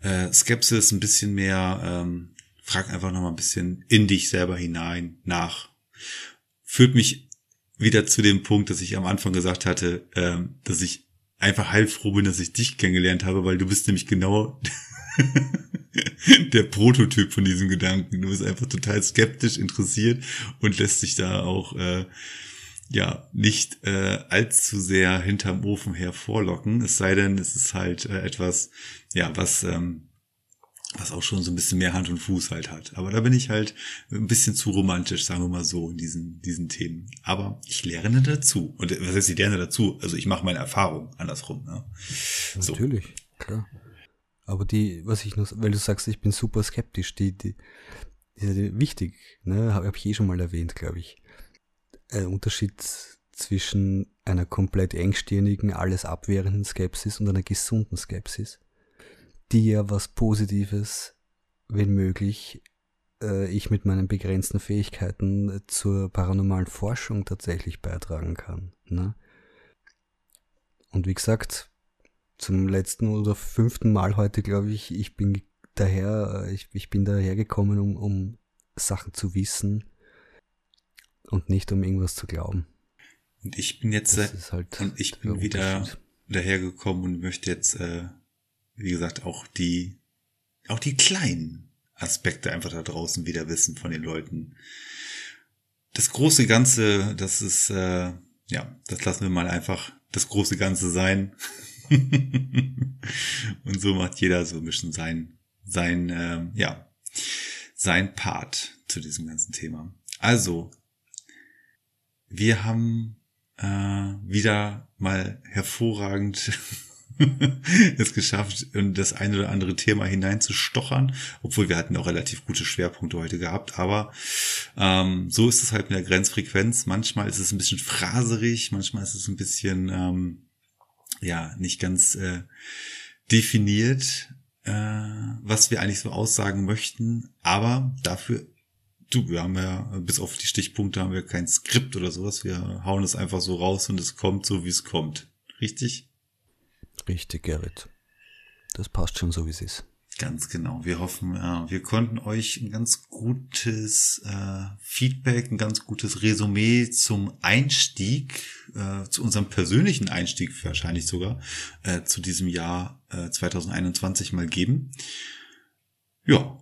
[SPEAKER 1] äh, Skepsis, ein bisschen mehr, ähm, frag einfach noch mal ein bisschen in dich selber hinein nach. Führt mich wieder zu dem Punkt, dass ich am Anfang gesagt hatte, ähm, dass ich einfach heilfroh bin, dass ich dich kennengelernt habe, weil du bist nämlich genau <laughs> der Prototyp von diesem Gedanken. Du bist einfach total skeptisch interessiert und lässt sich da auch äh, ja nicht äh, allzu sehr hinterm Ofen hervorlocken. Es sei denn, es ist halt äh, etwas, ja, was ähm, was auch schon so ein bisschen mehr Hand und Fuß halt hat. Aber da bin ich halt ein bisschen zu romantisch, sagen wir mal so, in diesen, diesen Themen. Aber ich lerne dazu. Und was heißt, ich lerne dazu? Also ich mache meine Erfahrung andersrum. Ne? So.
[SPEAKER 2] Natürlich, klar. Aber die, was ich nur, weil du sagst, ich bin super skeptisch, die, die, die, die wichtig, ne, habe hab ich eh schon mal erwähnt, glaube ich. Ein Unterschied zwischen einer komplett engstirnigen, alles abwehrenden Skepsis und einer gesunden Skepsis, die ja was Positives, wenn möglich, äh, ich mit meinen begrenzten Fähigkeiten äh, zur paranormalen Forschung tatsächlich beitragen kann. Ne? Und wie gesagt, zum letzten oder fünften Mal heute, glaube ich, ich bin daher, äh, ich, ich bin daher gekommen, um, um Sachen zu wissen, und nicht um irgendwas zu glauben.
[SPEAKER 1] Und ich bin jetzt
[SPEAKER 2] Das halt
[SPEAKER 1] und ich bin wieder dahergekommen und möchte jetzt, äh, wie gesagt, auch die, auch die kleinen Aspekte einfach da draußen wieder wissen von den Leuten. Das große Ganze, das ist, äh, ja, das lassen wir mal einfach das große Ganze sein. <laughs> und so macht jeder so ein bisschen sein, sein, äh, ja, sein Part zu diesem ganzen Thema. Also, wir haben äh, wieder mal hervorragend <laughs> es geschafft, in das ein oder andere Thema hineinzustochern, obwohl wir hatten auch relativ gute Schwerpunkte heute gehabt, aber ähm, so ist es halt mit der Grenzfrequenz. Manchmal ist es ein bisschen phraserig, manchmal ist es ein bisschen ähm, ja nicht ganz äh, definiert, äh, was wir eigentlich so aussagen möchten, aber dafür Du, wir haben ja, bis auf die Stichpunkte haben wir kein Skript oder sowas. Wir hauen es einfach so raus und es kommt so, wie es kommt. Richtig?
[SPEAKER 2] Richtig, Gerrit. Das passt schon so, wie es ist.
[SPEAKER 1] Ganz genau. Wir hoffen, äh, wir konnten euch ein ganz gutes äh, Feedback, ein ganz gutes Resümee zum Einstieg, äh, zu unserem persönlichen Einstieg wahrscheinlich sogar, äh, zu diesem Jahr äh, 2021 mal geben. Ja,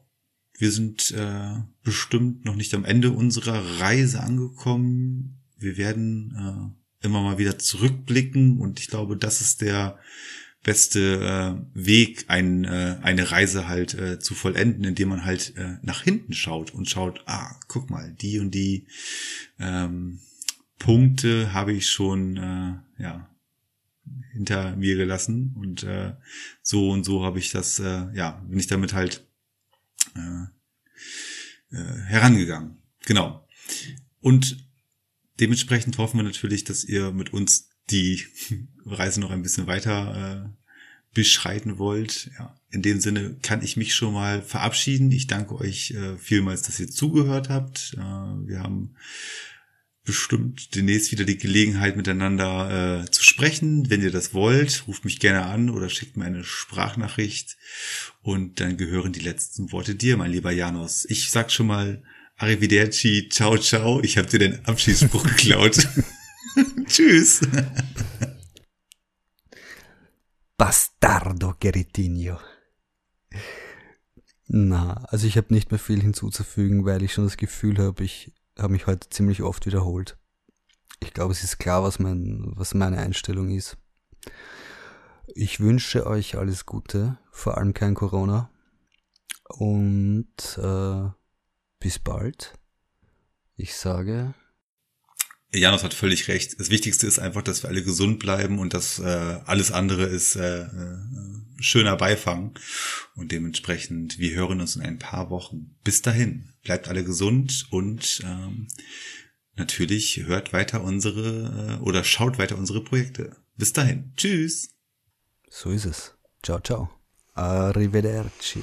[SPEAKER 1] wir sind äh, bestimmt noch nicht am Ende unserer Reise angekommen. Wir werden äh, immer mal wieder zurückblicken und ich glaube, das ist der beste äh, Weg, ein, äh, eine Reise halt äh, zu vollenden, indem man halt äh, nach hinten schaut und schaut, ah, guck mal, die und die ähm, Punkte habe ich schon äh, ja hinter mir gelassen und äh, so und so habe ich das, äh, ja, bin ich damit halt äh, äh, herangegangen. Genau. Und dementsprechend hoffen wir natürlich, dass ihr mit uns die <laughs> Reise noch ein bisschen weiter äh, beschreiten wollt. Ja, in dem Sinne kann ich mich schon mal verabschieden. Ich danke euch äh, vielmals, dass ihr zugehört habt. Äh, wir haben bestimmt demnächst wieder die Gelegenheit miteinander äh, zu sprechen. Wenn ihr das wollt, ruft mich gerne an oder schickt mir eine Sprachnachricht und dann gehören die letzten Worte dir, mein lieber Janos. Ich sag schon mal Arrivederci, ciao, ciao. Ich habe dir den Abschiedsspruch <laughs> geklaut. <laughs> Tschüss.
[SPEAKER 2] Bastardo Geritinho. Na, also ich habe nicht mehr viel hinzuzufügen, weil ich schon das Gefühl habe, ich habe mich heute ziemlich oft wiederholt. Ich glaube, es ist klar, was, mein, was meine Einstellung ist. Ich wünsche euch alles Gute, vor allem kein Corona. Und äh, bis bald. Ich sage.
[SPEAKER 1] Janus hat völlig recht. Das Wichtigste ist einfach, dass wir alle gesund bleiben und dass äh, alles andere ist äh, äh, schöner Beifang. Und dementsprechend, wir hören uns in ein paar Wochen. Bis dahin, bleibt alle gesund und ähm, natürlich hört weiter unsere äh, oder schaut weiter unsere Projekte. Bis dahin. Tschüss.
[SPEAKER 2] So ist es. Ciao, ciao. Arrivederci.